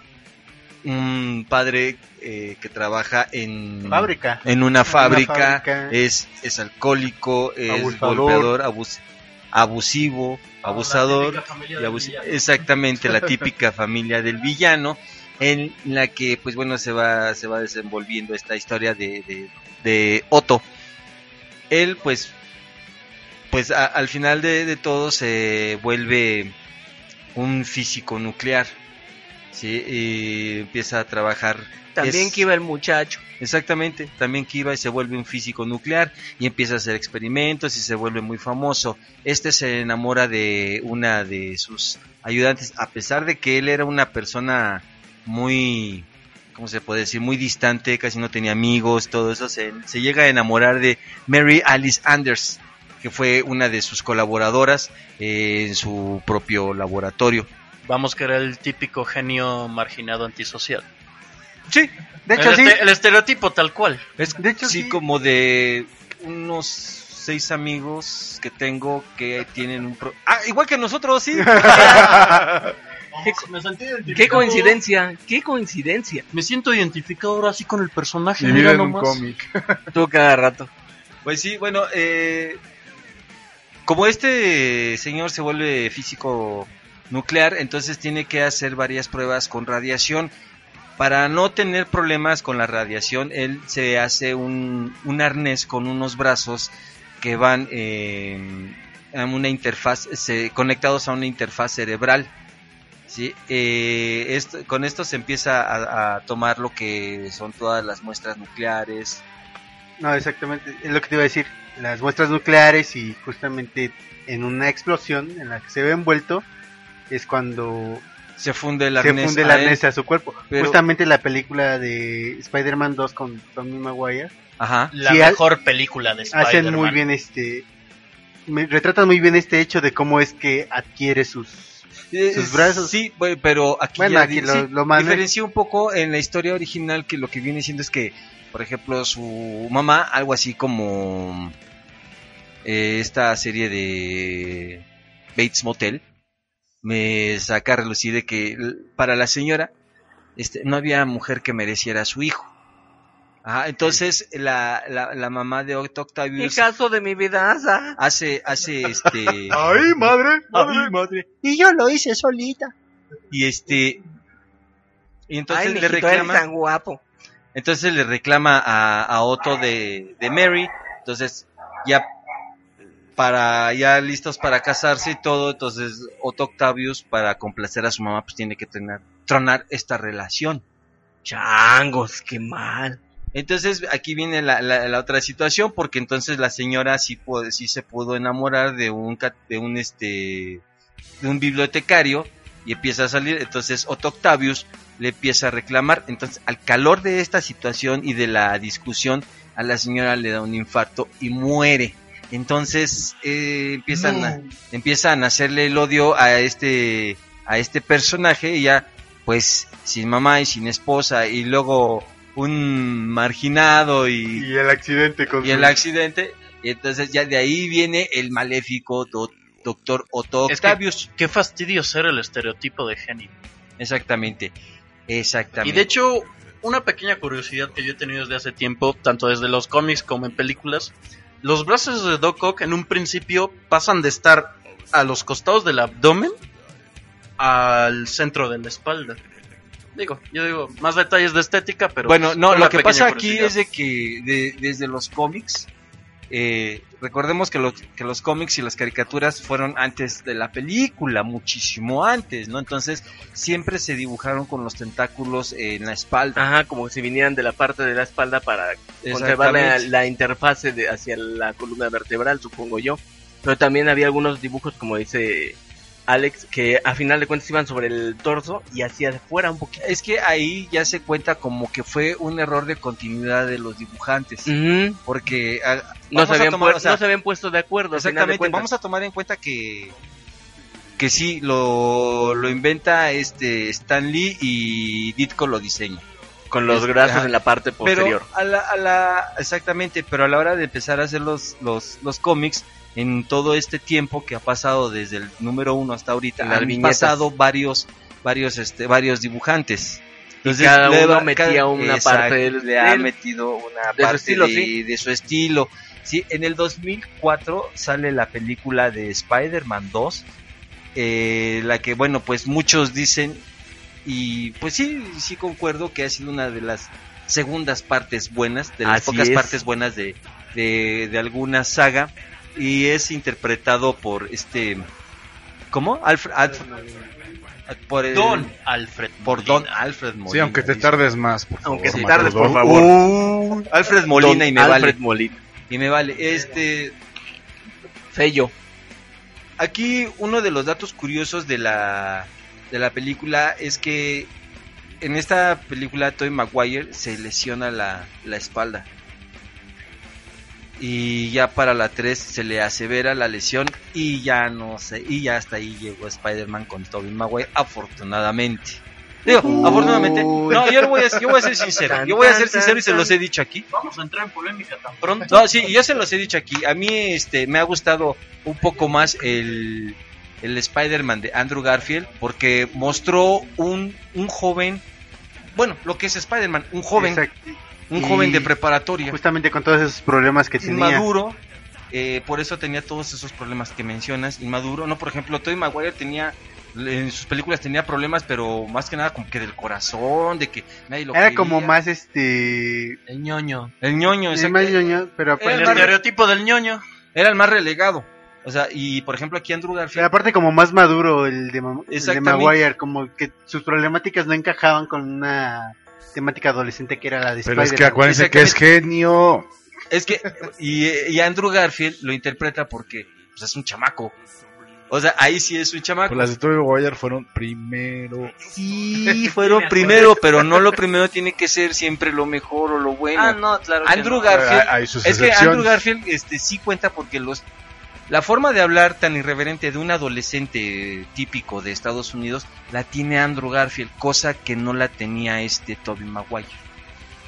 un padre eh, que trabaja en Fábrica. en una fábrica, fábrica. es es alcohólico, es Abusador. golpeador, abus- abusivo, abusador, y abus- exactamente la típica familia del villano en la que pues bueno se va se va desenvolviendo esta historia de, de, de Otto él pues pues a- al final de, de todo se vuelve un físico nuclear sí y empieza a trabajar También es- que iba el muchacho. Exactamente, también Kiba y se vuelve un físico nuclear y empieza a hacer experimentos y se vuelve muy famoso. Este se enamora de una de sus ayudantes, a pesar de que él era una persona muy, ¿cómo se puede decir? Muy distante, casi no tenía amigos, todo eso. Se, se llega a enamorar de Mary Alice Anders, que fue una de sus colaboradoras eh, en su propio laboratorio. Vamos que era el típico genio marginado antisocial. Sí, De hecho, el, sí. este- el estereotipo tal cual. Es De hecho, sí, sí. como de unos seis amigos que tengo que tienen un... pro- Ah, igual que nosotros, sí. ¿Qué, me sentí Qué coincidencia, qué coincidencia. Me siento identificado ahora sí con el personaje. Y mira en un nomás. cómic. Tú cada rato. Pues sí, bueno, eh, como este señor se vuelve físico nuclear, entonces tiene que hacer varias pruebas con radiación. Para no tener problemas con la radiación, él se hace un, un arnés con unos brazos que van eh, una interfaz, conectados a una interfaz cerebral. ¿sí? Eh, con esto se empieza a, a tomar lo que son todas las muestras nucleares, No, exactamente, es lo que te iba a decir. Las muestras nucleares y justamente en una explosión en la que se ve envuelto es cuando se funde el se arnés, funde el a él. arnés a su cuerpo. Pero- Justamente la película de Spider-Man 2 con Tommy Maguire Ajá. La Sí, ha- mejor película de Spider-Man. hacen muy bien este me retratan muy bien este hecho de cómo es que adquiere sus sus brazos. Sí, pero aquí, Bueno, ya aquí lo- sí, lo diferencia un poco en la historia original que lo que viene siendo es que, por ejemplo, su mamá, algo así como eh, esta serie de Bates Motel, me saca a relucir de que para la señora este, no había mujer que mereciera a su hijo. Ajá, entonces la, la, la mamá de Octo Mi Octavius caso de mi vida. hace, hace este... ¡Ay, madre! Ay, madre. Y yo lo hice solita. Y este. Y entonces Ay, le reclama. tan guapo. Entonces le reclama a, a Otto de, de Mary. Entonces, ya para ya listos para casarse y todo, entonces Otto Octavius para complacer a su mamá pues tiene que tener, tronar esta relación. Changos, qué mal. Entonces aquí viene la, la- la otra situación porque entonces la señora sí, puede, sí se pudo enamorar de un de un este de un bibliotecario y empieza a salir entonces Otto Octavius le empieza a reclamar entonces al calor de esta situación y de la discusión a la señora le da un infarto y muere entonces eh, empiezan a, empiezan a hacerle el odio a este a este personaje y ya pues sin mamá y sin esposa y luego un marginado y, y el accidente con y el accidente y entonces ya de ahí viene el maléfico do- doctor Otto Es que- Octavius. Qué fastidio ser el estereotipo de genio. exactamente exactamente. Y de hecho, una pequeña curiosidad que yo he tenido desde hace tiempo, tanto desde los cómics como en películas, los brazos de Doc Ock en un principio pasan de estar a los costados del abdomen al centro de la espalda. Digo, yo digo, más detalles de estética, pero... bueno no lo que pasa aquí es de que de- desde los cómics eh, recordemos que los, que los cómics y las caricaturas fueron antes de la película, muchísimo antes, ¿no? Entonces siempre se dibujaron con los tentáculos en la espalda. Ajá, como si vinieran de la parte de la espalda para conservar la, la interfase de, hacia la columna vertebral, supongo yo. Pero también había algunos dibujos, como dice Alex, que a final de cuentas iban sobre el torso y hacia afuera un poquito. Es que ahí ya se cuenta como que fue un error de continuidad de los dibujantes. Porque no, se habían tomar, o sea, no se habían puesto de acuerdo. de exactamente, cuentas. vamos a tomar en cuenta que que sí lo, lo inventa este Stan Lee y Ditko lo diseña. Con los ajá. en la parte posterior. Pero a la, a la- exactamente, pero a la hora de empezar a hacer los, los, los cómics, en todo este tiempo que ha pasado desde el número uno hasta ahorita, Las han viñetas. pasado varios, varios, este, varios dibujantes. cada le uno va- metía cada- una parte del- le ha metido una de su parte estilo, de, sí. de su estilo. Sí, en el 2004 sale la película de Spider-Man 2, eh, la que, bueno, pues muchos dicen, y pues sí, sí concuerdo que ha sido una de las segundas partes buenas, de las Así pocas es. partes buenas de, de, de alguna saga, y es interpretado por este, ¿cómo? Alfred, por el- Don Alfred. por Don Alfred Molina. Sí, aunque te tardes más, por favor. Aunque te tardes, por favor. Uh, Alfred Molina Don y me Alfred vale. Molina. Y me vale. Este, Fello. aquí uno de los datos curiosos de la de la película es que en esta película Toy Maguire se lesiona la, la espalda. Y ya para la 3 se le asevera la lesión y ya no sé, y ya hasta ahí llegó Spider-Man con Tobey Maguire, afortunadamente. Digo, afortunadamente, no, yo, lo voy a, yo voy a ser sincero, yo voy a ser sincero y se los he dicho aquí. Vamos a entrar en polémica tan pronto. No, sí, yo se los he dicho aquí. A mí este, me ha gustado un poco más el, el Spider-Man de Andrew Garfield porque mostró un, un joven, bueno, lo que es Spider-Man, un joven, Exacto. un Y joven de preparatoria, Justamente con todos esos problemas que tenía. inmaduro. eh, por eso tenía todos esos problemas que mencionas, inmaduro. No, por ejemplo, Tobey Maguire tenía en sus películas tenía problemas, pero más que nada como que del corazón, de que nadie lo Era quería. como más este. El ñoño. el ñoño, el más ñoño, pero Era El estereotipo del ñoño. era el más relegado. O sea, y por ejemplo aquí Andrew pero Garfield aparte como más maduro el de, el de. Maguire, como que sus problemáticas no encajaban con una temática adolescente que era la de Pero es que acuérdense que es genio. Es que, y, y Andrew Garfield lo interpreta porque pues, es un chamaco. O sea, ahí sí es un chamaco. Pues las de Tobey Maguire fueron primero. Sí, fueron primero, pero no lo primero tiene que ser siempre lo mejor o lo bueno. Ah, no, claro. que Andrew no. Garfield, Hay- sus es que. Andrew Garfield este, sí cuenta porque los la forma de hablar tan irreverente de un adolescente típico de Estados Unidos la tiene Andrew Garfield, cosa que no la tenía este Tobey Maguire.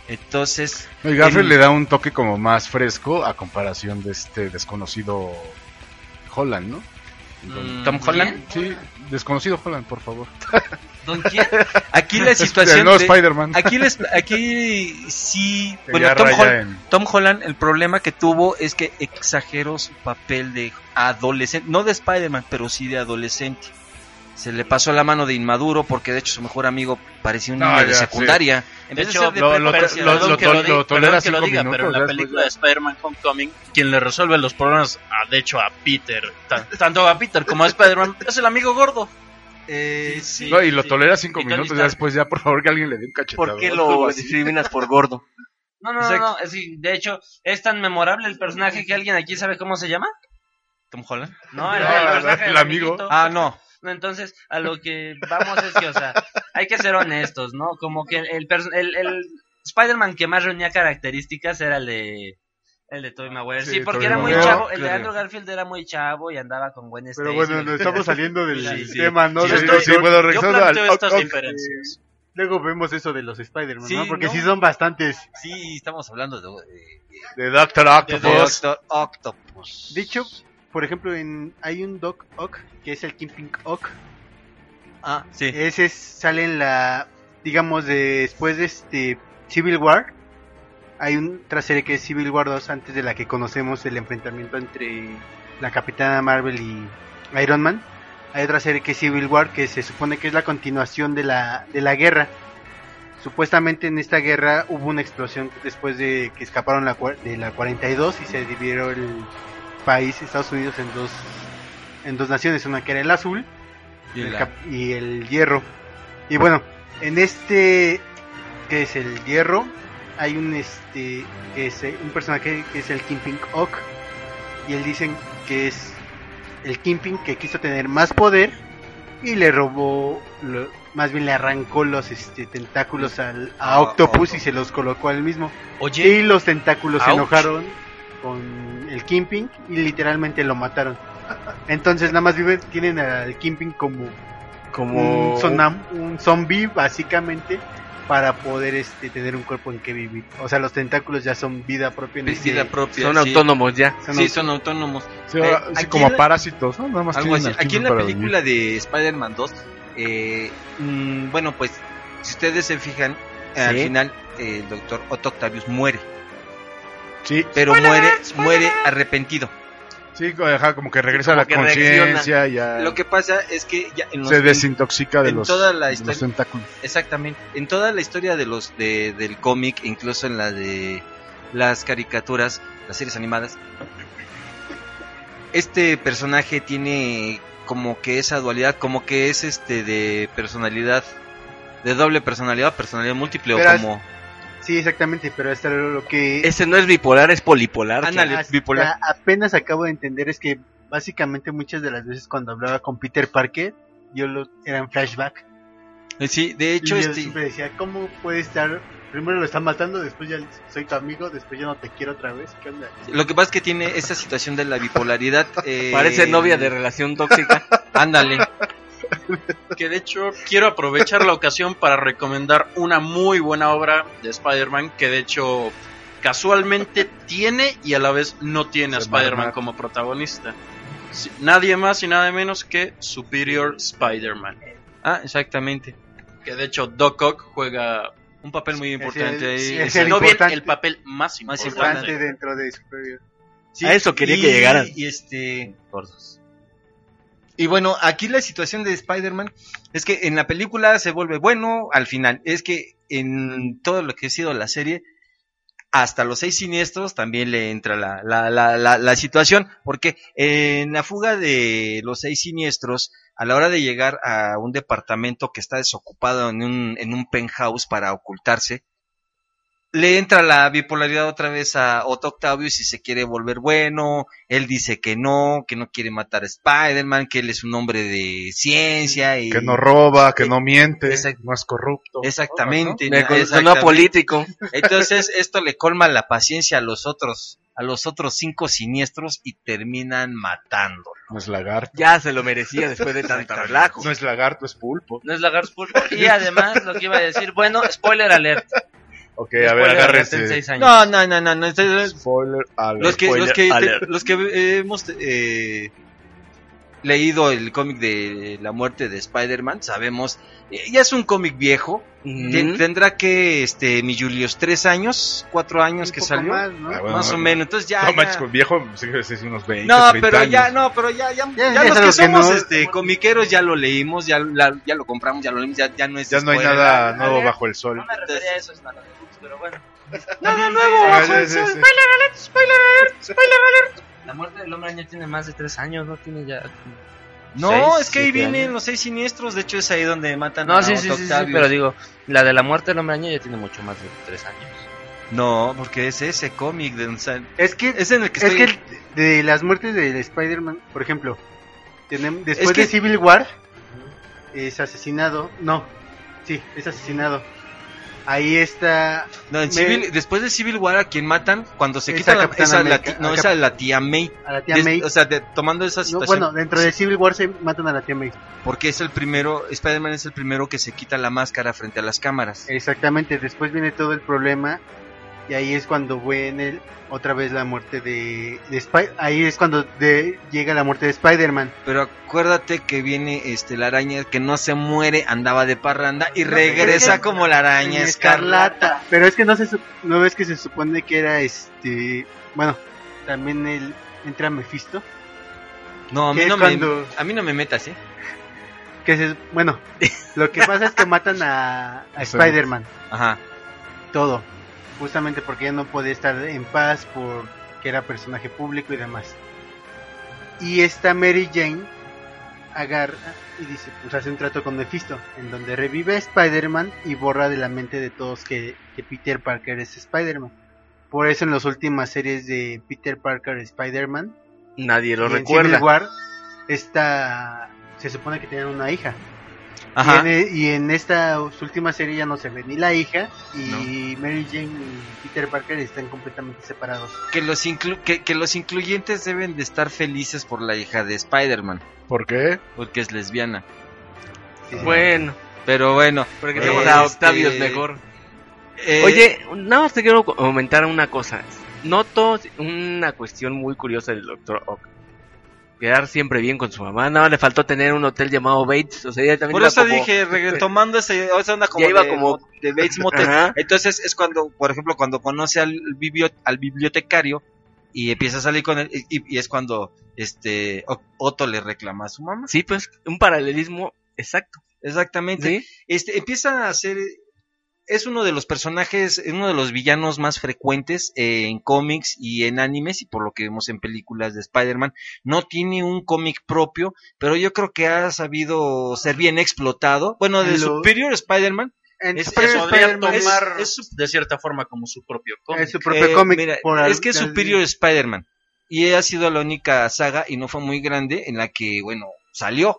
Entonces, No, y Garfield en- le da un toque como más fresco a comparación de este desconocido Holland, ¿no? Tom Holland, Sí, desconocido Holland, por favor. ¿Don quién? aquí la situación de- Spider-Man. aquí les, aquí sí, Que bueno, Tom, Hol- en- Tom Holland, el problema que tuvo es que exageró su papel de adolescente, no de Spider-Man, pero sí de adolescente. Se le pasó la mano de inmaduro porque de hecho su mejor amigo parecía un No, niño de secundaria. En De vez hecho, de lo- lo- lo- lo- que lo, lo diga, perdón que lo cinco diga, minutos, pero en la película de Spider-Man Homecoming, quien le resuelve los problemas, a, de hecho, a Peter, ta- tanto a Peter como a Spider-Man, es el amigo gordo. Eh, sí. No, y lo sí. tolera cinco minutos, ya después ya por favor que alguien le dé un cachetador. ¿Por qué lo discriminas por gordo? No, no, no, no. es de hecho, es tan memorable el personaje que alguien aquí sabe cómo se llama. Tom Holland. No, el, No, el el del amigo. amiguito. Ah, no. No, entonces, a lo que vamos es que, o sea, hay que ser honestos, ¿no? Como que el, el, el Spider-Man que más reunía características era el de el de Tobey Maguire. Sí, Sí, porque era muy chavo. El de Claro. Andrew Garfield era muy chavo y andaba con buen Pero Stacy. bueno, nos estamos saliendo del Sí, tema, ¿no? Sí, De- de- sí, bueno, Yo regresando al- estas diferencias. Luego vemos eso de los Spider-Man, ¿no? Porque ¿no? sí son bastantes. Sí, estamos hablando de, de- De Doctor de Octopus. Doctor Octopus. De hecho, por ejemplo, en, hay un Doc Ock, que es el Kingpin Ock. ah, sí. Ese es- sale en la, digamos, de, después de este Civil War. Hay un- otra serie que es Civil War 2, antes de la que conocemos el enfrentamiento entre la Capitana Marvel y Iron Man. Hay otra serie que es Civil War, que se supone que es la continuación de la, de la guerra. Supuestamente en esta guerra hubo una explosión después de que escaparon la, de la 42 y se dividió el país, Estados Unidos, en dos, en dos naciones, una que era el azul Y el la- y el hierro. Y bueno, en este que es el hierro, hay un este que es eh, un personaje que es el Kingpin Oak y él dicen que es el Kingpin que quiso tener más poder y le robó lo- más bien le arrancó los este tentáculos al, a Octopus y se los colocó a él mismo. Oye, Y los tentáculos se enojaron con el Kingpin y literalmente lo mataron. Entonces nada más viven, tienen al Kingpin como, Como un, sonam- un zombie básicamente para poder este tener un cuerpo en que vivir. O sea, los tentáculos ya son vida propia. en Vida este- propia. son sí. autónomos ya. son Sí, aut- son autónomos. Sí, Eh, sí, como en la- parásitos, ¿no? Nada más Algo así. Aquí en la película de Spider-Man 2, eh, mm, bueno, pues si ustedes se fijan, al final eh, el doctor Otto Octavius muere. Sí, pero muere muere arrepentido. sí, como que regresa a la conciencia, ya Lo que pasa es que ya en los- se desintoxica de en los, toda la de los historia- tentáculos. Exactamente. En toda la historia de los de, del cómic, incluso en la de las caricaturas, las series animadas, este personaje tiene como que esa dualidad, como que es este de personalidad, de doble personalidad, personalidad múltiple Pero o como Sí, exactamente, pero hasta lo que Ese no es bipolar, es polipolar. Ándale. bipolar. apenas acabo de entender es que básicamente muchas de las veces cuando hablaba con Peter Parker, yo lo eran flashback. Eh, sí, de Y hecho yo este siempre decía, ¿cómo puede estar? Primero lo está matando, después ya soy tu amigo, después ya no te quiero otra vez. ¿Qué onda? lo que pasa es que tiene esa situación de la bipolaridad. eh, Parece novia de relación tóxica. Ándale. Que de hecho quiero aprovechar la ocasión para recomendar una muy buena obra de Spider-Man que de hecho casualmente tiene y a la vez no tiene a Spider-Man como protagonista. Sí, nadie más y nada menos que Superior Spider-Man. Ah, exactamente. Que de hecho Doc Ock juega, Un papel muy Es importante el- ahí. es si el no bien, importante. el papel más Más importante. Dentro de Superior. Sí, A eso quería y- que llegaran. Y este. Y bueno, aquí la situación de Spider-Man es que en la película se vuelve bueno al final. Es que en todo lo que ha sido la serie, hasta los seis siniestros también le entra la, la, la, la, situación. Porque en la fuga de los seis siniestros, a la hora de llegar a un departamento que está desocupado en un, en un penthouse para ocultarse, le entra la bipolaridad otra vez a Otto Octavius y se quiere volver bueno, él dice que no, que no quiere matar a Spider-Man, que él es un hombre de ciencia y Que no roba, que no miente, Exact- no es corrupto. exactamente, Me ¿no? sonó Exactamente. político. Entonces esto le colma la paciencia a los otros, a los otros cinco siniestros y terminan matándolo. No es lagarto. Ya se lo merecía después de tanto relajo. No es lagarto, es pulpo. No es lagarto pulpo. Y además, lo que iba a decir, bueno, spoiler alert. Ok, a ver, agárrese. seis años. No, no, no, no, no, Spoiler alert. los que, los que, alert. los que eh, hemos eh, leído el cómic de la muerte de Spider-Man, sabemos, eh, ya es un cómic viejo, Tendrá que, este, mi Julius, tres años, cuatro años Un que salió. más, ¿no? Ah, bueno, más no, o menos. Entonces ya. No ya- manches, viejo, sí, sí, sí, unos 20, no, 30 pero ya, no, pero ya, ya, Ya- ya ya los que que somos, no- este, comiqueros ya lo leímos, ya, la- ya lo compramos, ya lo leímos, ya, ya no es. Ya no hay spoiler. nada nuevo bajo el sol. No me refería a eso, es nada, pero bueno. Nada nuevo Ah, bajo el sí, sol. sí, sí. La muerte del hombre araña tiene más de tres años, ¿no? Tiene ya... No, seis, es que ahí vienen años. los seis siniestros, de hecho es ahí donde matan No, a sí, Otto sí, sí, sí, pero digo, la de la muerte del hombre araña ya tiene mucho más de tres años. No, porque es ese cómic de sea, Es que, es en el que es estoy... que de las muertes de Spider-Man, por ejemplo, tenemos, después Es que- de Civil War, es asesinado. No, sí, es asesinado. Ahí está. No, en me- Civil- después de Civil War a quien matan cuando se Esa quita la, esa, la América, ti- no, esa la tía May. a la tía Des- May. O sea, de- tomando esa No, situación. bueno, dentro de Civil War se matan a la tía May. Porque es el primero, Spider-Man es el primero que se quita la máscara frente a las cámaras. Exactamente, después viene todo el problema. Y ahí es cuando viene otra vez la muerte de, de Spy- Ahí es cuando de- llega la muerte de Spider-Man. Pero acuérdate que viene este la araña que no se muere, andaba de parranda y No, regresa es como la araña escarlata. Pero es que no se no ves que se supone que era este. Bueno, también el, entra Mephisto. No, a mí ¿Qué no, me, a mí no me metas, ¿eh? Que se, bueno, lo que pasa es que matan a, a. Spider-Man. Ajá. Todo. Justamente porque ya no podía estar en paz porque era personaje público y demás. Y esta Mary Jane agarra y dice, pues hace un trato con Mephisto, en donde revive a Spider-Man y borra de la mente de todos que, que Peter Parker es Spider-Man. Por eso en las últimas series de Peter Parker Spider-Man, Nadie lo y en recuerda. Civil War, esta, se supone que tienen una hija. Y, en, y, en, esta última serie ya no se ve ni la hija y Mary Jane y Peter Parker están completamente separados. Que los, que, que, los incluyentes deben de estar felices por la hija de Spider-Man. ¿Por qué? Porque es lesbiana. bueno. Pero bueno. Porque tenemos a este, Octavio mejor. Eh, Oye, nada más te quiero comentar una cosa. Noto una cuestión muy curiosa del Doctor Ock quedar siempre bien con su mamá. No, le faltó tener un hotel llamado Bates. O sea, ella también Por eso dije, retomando ese, esa onda como, iba de, como de Bates Motel. Entonces es cuando, por ejemplo, cuando conoce al, al bibliotecario y empieza a salir con él, y, es cuando este Otto le reclama a su mamá. Sí, pues un paralelismo exacto. Exactamente. Este empieza a hacer es uno de los personajes, uno de los villanos más frecuentes en cómics y en animes, y por lo que vemos en películas de Spider-Man. No tiene un cómic propio, pero yo creo que ha sabido ser bien explotado. Bueno, de Superior Spider-Man. Es, podría tomar de cierta forma como su propio cómic. Es su propio cómic. es que es Superior Spider-Man. Y ha sido la única saga, y no fue muy grande, en la que, bueno, salió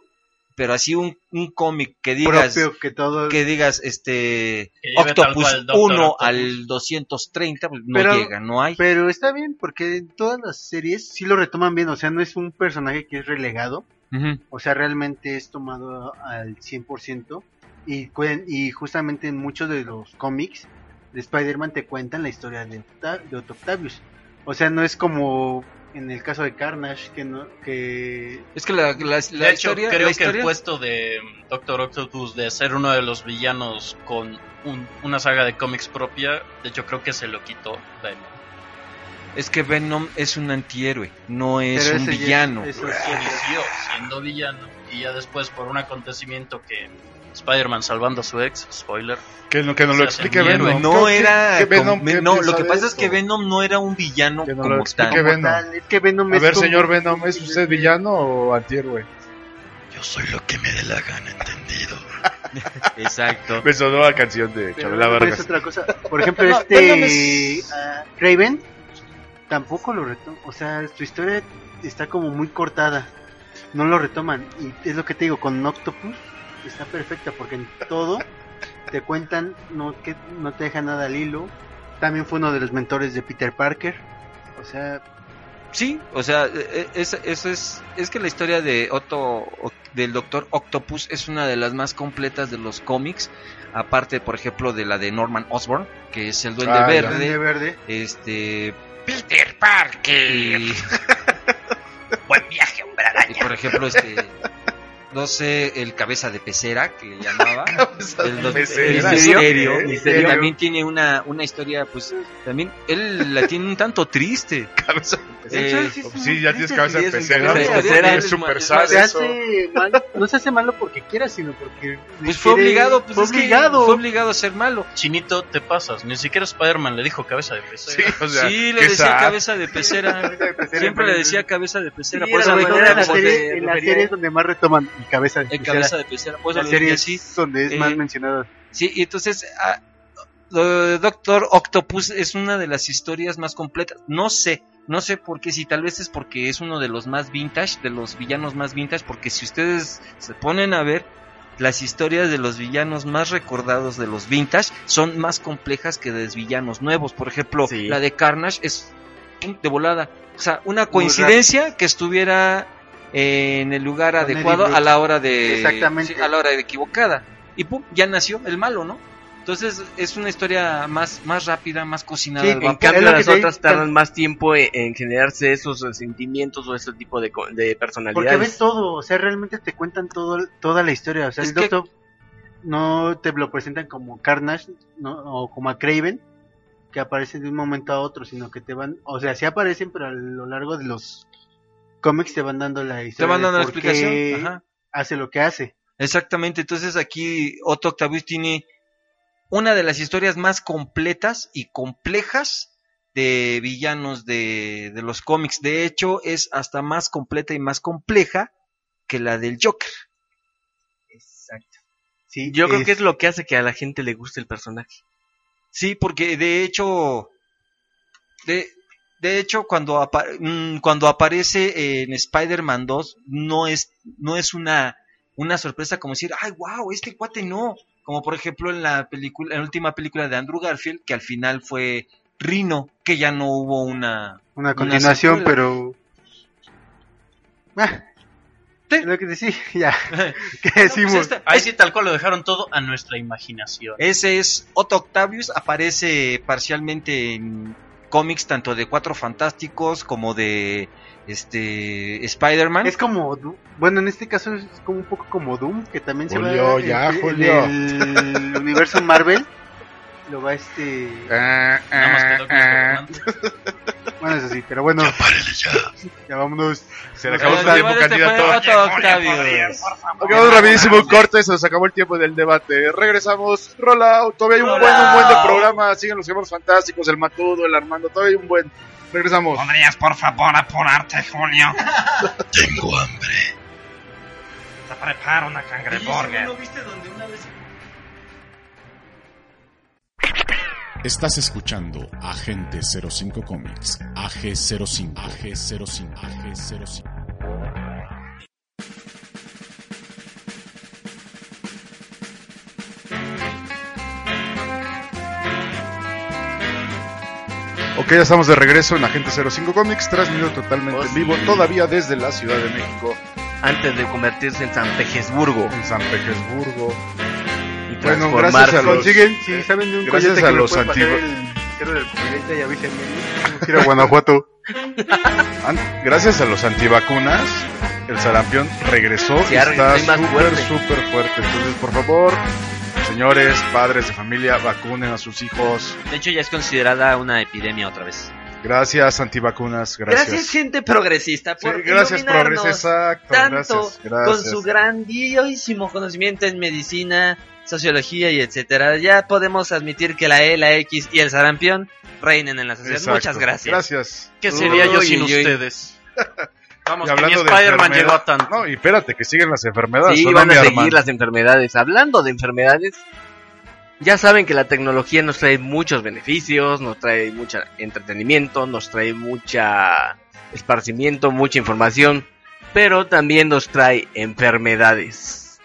pero así un, un cómic que digas que, todo... que digas este Octopus 1 al 230 pues no llega, no hay. Pero está bien porque en todas las series sí lo retoman bien, o sea, no es un personaje que es relegado, o sea, realmente es tomado al 100% y y justamente en muchos de los cómics de Spider-Man te cuentan la historia de, de Octavius. O sea, no es como en el caso de Carnage que no que es que la, la, de hecho, creo que el puesto de Doctor Octopus de ser uno de los villanos con una saga de cómics propia de hecho creo que se lo quitó Venom. Es que Venom es un antihéroe no es un villano. es, siendo villano y ya después por un acontecimiento que Spider-Man salvando a su ex, spoiler. Que, no, que no lo explique Venom. No era. Venom, no, lo que pasa es que Venom no era un villano que no como tal. Venom. Es que Venom a ver, señor Venom, ¿es usted villano o antihéroe? Yo soy lo que me dé la gana, entendido. Exacto. Me sonó la canción de Chabela Vargas. otra cosa. Por ejemplo, este. Uh, Raven tampoco lo retoma. O sea, su historia está como muy cortada. No lo retoman. Y es lo que te digo, con Octopus está perfecta porque en todo te cuentan, no, que no te deja nada al hilo. También fue uno de los mentores de Peter Parker. O sea... Sí, o sea, e, e, es, eso es, es que la historia de Otto, del Doctor Octopus es una de las más completas de los cómics. Aparte, por ejemplo, de la de Norman Osborn, que es el Duende ah, Verde. Verde. Este... Peter Parker. Buen viaje, hombre Y por ejemplo, este no sé, el cabeza de pecera que le llamaba. el, el, misterio, misterio, también tiene una, una historia, pues, también él la tiene un tanto triste. Cabeza eh, sí, ya tienes cabeza de pecera. Es super no se hace malo porque quiera, sino porque. Pues fue obligado, pues fue obligado. fue obligado a ser malo. Chinito, te pasas. Ni siquiera Spider-Man le dijo cabeza de pecera. Sí, o sea, sí le decía cabeza de pecera. Siempre le decía cabeza de pecera. por eso en la serie, en la serie es donde más retoman y cabeza de el cabeza de pecera. Pues la serie es donde es más eh, mencionado. Sí, y entonces ah, Doctor Octopus es una de las historias más completas. No sé, no sé por qué, si tal vez es porque es uno de los más vintage, de los villanos más vintage, porque si ustedes se ponen a ver, las historias de los villanos más recordados de los vintage son más complejas que de los villanos nuevos. Por ejemplo, la de Carnage es de volada. O sea, una coincidencia que estuviera en el lugar adecuado a la hora de Exactamente. a la hora de equivocada y pum ya nació el malo no entonces es una historia más más rápida más cocinada sí, en cambio las otras tardan más tiempo en, generarse esos sentimientos o ese tipo de, de personalidades porque ves todo o sea realmente te cuentan todo toda la historia o sea el doctor no te lo presentan como Carnage no, o como a Craven que aparecen de un momento a otro sino que te van o sea sí aparecen pero a lo largo de los cómics te van dando la historia. Te van dando la explicación. Hace lo que hace. Exactamente. Entonces aquí Otto Octavius tiene una de las historias más completas y complejas de villanos de, de los cómics. De hecho, es hasta más completa y más compleja que la del Joker. Exacto. Sí, Yo creo que es lo que hace que a la gente le guste el personaje. Sí, porque de hecho, de, de hecho, cuando, mm, cuando aparece en Spider-Man 2, no es, no es una una sorpresa como decir, ay, wow, este cuate no. Como por ejemplo en la película, en la última película de Andrew Garfield, que al final fue Rino, que ya no hubo una... Una continuación, pero... Ah, Lo que decía, ya. ¿Qué pues decimos? este- ahí sí tal cual lo dejaron todo a nuestra imaginación. Ese es Otto Octavius, aparece parcialmente en cómics tanto de Cuatro Fantásticos como de este Spider-Man. Es como, bueno, en este caso es como un poco como Doom, que también se Julio, va ya, en- en Julio. el universo Marvel. Lo va este... Ah, ah, ah. Bueno, eso sí, pero bueno. Ya vámonos. Se le acabó Bueno, tiempo, candidato. Acabamos rapidísimo un corte, se nos acabó el tiempo del debate. Regresamos, rollout. Todavía hay un buen, un buen de programa. Siguen los gemelos fantásticos, el Matudo, el Armando. Todavía hay un buen. Regresamos. ¿Podrías por favor apurarte, Julio? Tengo hambre. Te preparo una cangreburger. viste donde una vez Estás escuchando Agente 05 Comics, AG05, AG05, AG05. Ok, ya estamos de regreso en Agente 05 Comics, transmitido totalmente en vivo, todavía desde la Ciudad de México, Antes de convertirse en San Petersburgo. En San Petersburgo. y Bueno, gracias a los- Consiguen, si saben de un gracias a los antiguos- ir a Guanajuato. An- Gracias a los antivacunas, el sarampión regresó Sí, y está súper, súper fuerte. Entonces, por favor, señores, padres de familia, vacunen a sus hijos. De hecho, ya es considerada una epidemia otra vez. Gracias, antivacunas, gracias. Gracias, gente progresista, por Sí, gracias, progres, exacto, tanto gracias, gracias. con su grandiosísimo conocimiento en medicina, sociología y etcétera. Ya podemos admitir que la E, la X y el sarampión reinen en la sociedad. Exacto. Muchas gracias. Gracias. ¿Qué sería yo sin ustedes? Vamos, Y que hablando de Spider-Man llegó a tanto. No, y espérate, que siguen las enfermedades. Sí, ¿o no, van a seguir Armando? las enfermedades. Hablando de enfermedades, ya saben que la tecnología nos trae muchos beneficios, nos trae mucho entretenimiento, nos trae mucha esparcimiento, mucha información, pero también nos trae enfermedades.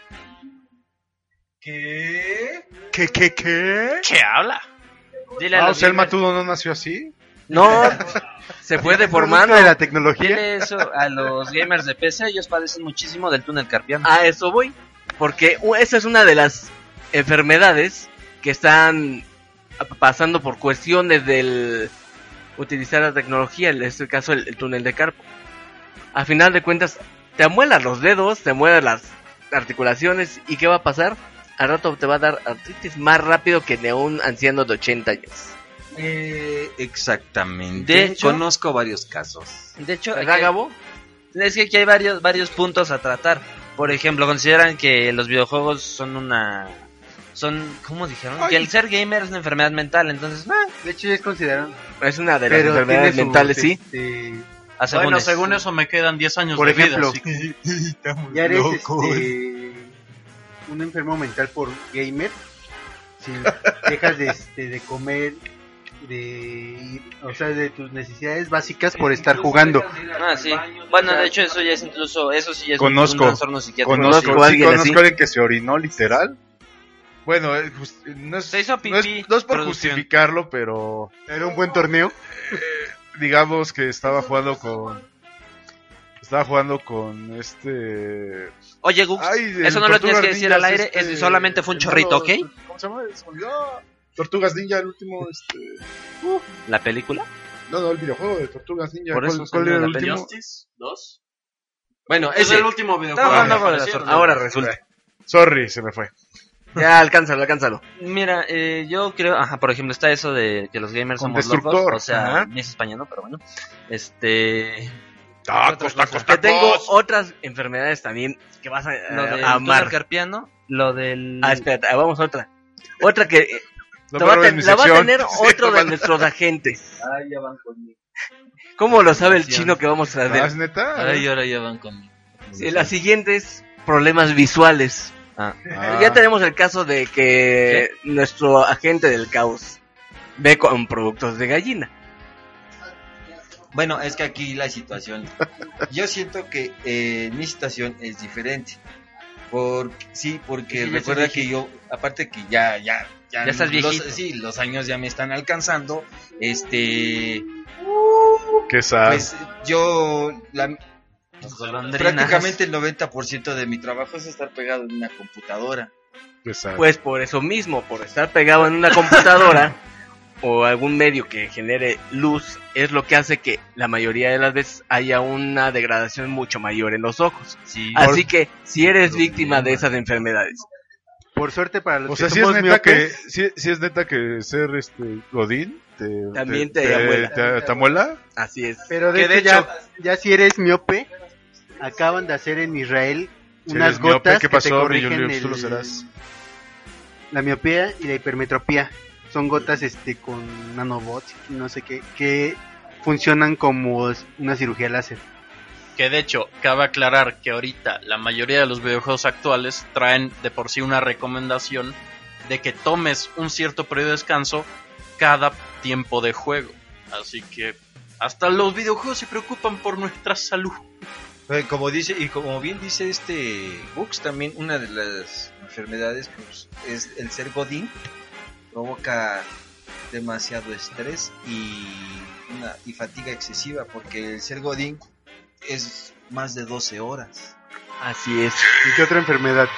¿Qué? ¿Qué, qué, qué? ¿Qué habla? Dile a Ah, o los sea, el gamers- matudo no nació así. No, se fue deformando. de la tecnología. Eso a los gamers de PC, ellos padecen muchísimo del túnel carpiano. A eso voy, porque esa es una de las enfermedades que están pasando por cuestiones del utilizar la tecnología, en este caso el, el túnel de carpo. A final de cuentas, te amuelas los dedos, te mueves las articulaciones y ¿qué va a pasar? Al rato te va a dar artritis más rápido que de un anciano de 80 años. Eh, exactamente. De hecho- conozco varios casos. De hecho, aquí ¿Verdad, hay- Gabo? es que aquí hay varios, varios puntos a tratar. Por ejemplo, consideran que los videojuegos son una... Son, ¿cómo dijeron? Ay. Que el ser gamer es una enfermedad mental, entonces, ah, De hecho, ya es considerado. Es una de las Pero enfermedades mentales, sí. este, a según Bueno, según eso me quedan 10 años Por de ejemplo, vida. así que- ya eres este, un enfermo mental por gamer. Si dejas de, este, de comer, de o sea, de tus necesidades básicas por estar jugando. Ah, sí. Bueno, de hecho, eso ya es incluso, eso sí ya es un- Conozco, un trastorno psiquiátrico. Conozco, Conozco a sí, alguien conozco alguien que se orinó literal. Bueno, eh, just- no es, Se hizo no es- pipí, no es por producción. justificarlo, pero Era un buen torneo. digamos que estaba jugando con estaba jugando con este Oye, Gux, Ay, eso no lo tienes que decir al aire, este, es solamente fue un chorrito, ¿ok? malo- ¿Cómo se llama? Se olvidó. Tortugas Ninja, el último, este... ¿La película? No, no, el videojuego de Tortugas Ninja. Por ¿Cuál, eso cuál era el último? Justice 2. Bueno, Es el último videojuego. No, no, no, no, ¿no? Ahora resulta. Sorry, se me fue. Ya, alcánzalo, alcánzalo. Mira, eh, yo creo, ajá, por ejemplo, está eso de que los gamers Con somos locos, o sea, Ajá. ni es español, pero bueno. Este, Tacos, tacos, Que tengo tacos. otras enfermedades también que vas a, lo eh, del amar. carpiano, lo del... Ah, espérate, ah, vamos a otra. Otra que eh, No va ten- la va a tener otro de nuestros agentes. Ya van conmigo. ¿Cómo lo sabe el chino que vamos a Ah, ver? ¿es neta? Ay, ahora ya van conmigo. Sí, la siguiente es problemas visuales. Ah, Ah. Ya tenemos el caso de que nuestro agente del caos ve con productos de gallina. Bueno, es que aquí la situación. Yo siento que eh, mi situación es diferente. Por, sí, porque Sí, recuerda que yo, aparte que ya, ya, Ya estás los- viejito. sí, los años ya me están alcanzando. Este, Qué sad. pues yo, la, golondrinas. prácticamente el 90% de mi trabajo es estar pegado en una computadora. Qué sad. Pues por eso mismo, por estar pegado en una computadora o algún medio que genere luz, es lo que hace que la mayoría de las veces haya una degradación mucho mayor en los ojos. Así que si eres víctima de esas enfermedades, Por suerte para los O que sea, si es neta que, si, si es neta que ser este Godín te, También te amuela. te- te amuela. así es. pero de, que hecho, de ya, hecho- ya si eres miope, acaban de hacer en Israel Si unas eres miope, gotas ¿qué que te pasó, corrigen? Tú lo el- serás. la miopía y la hipermetropía. Son gotas este con nanobots y no sé qué, que funcionan como una cirugía láser. Que de hecho, cabe aclarar que ahorita la mayoría de los videojuegos actuales traen de por sí una recomendación de que tomes un cierto periodo de descanso cada tiempo de juego. Así que hasta los videojuegos se preocupan por nuestra salud. Eh, Como dice, y como bien dice este Bux, también una de las enfermedades pues, es el ser Godín, provoca demasiado estrés y, una, y fatiga excesiva, porque el ser Godín es más de 12 horas. Así es. ¿Y qué otra enfermedad?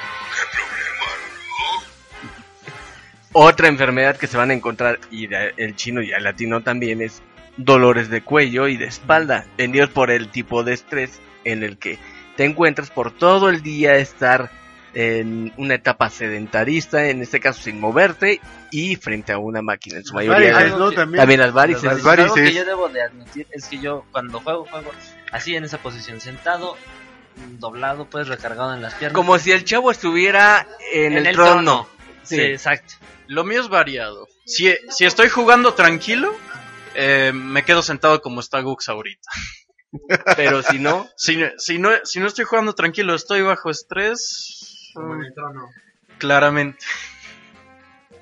Otra enfermedad que se van a encontrar, y de- el chino y el latino también, es dolores de cuello y de espalda, vendidos por el tipo de estrés en el que te encuentras por todo el día estar en una etapa sedentarista, en este caso sin moverte y frente a una máquina en su mayoría. varices, de- ¿no? También, También. las varices. Las Algo que yo debo de admitir es que yo cuando juego, juego así en esa posición, sentado, doblado, pues recargado en las piernas. Como si el chavo estuviera en, el, trono. Sí, Sí. exacto. Lo mío es variado. Si, si estoy jugando tranquilo, eh, me quedo sentado como está Gux ahorita. Pero si no, Si, si, no, si no estoy jugando tranquilo, estoy bajo estrés. Claramente.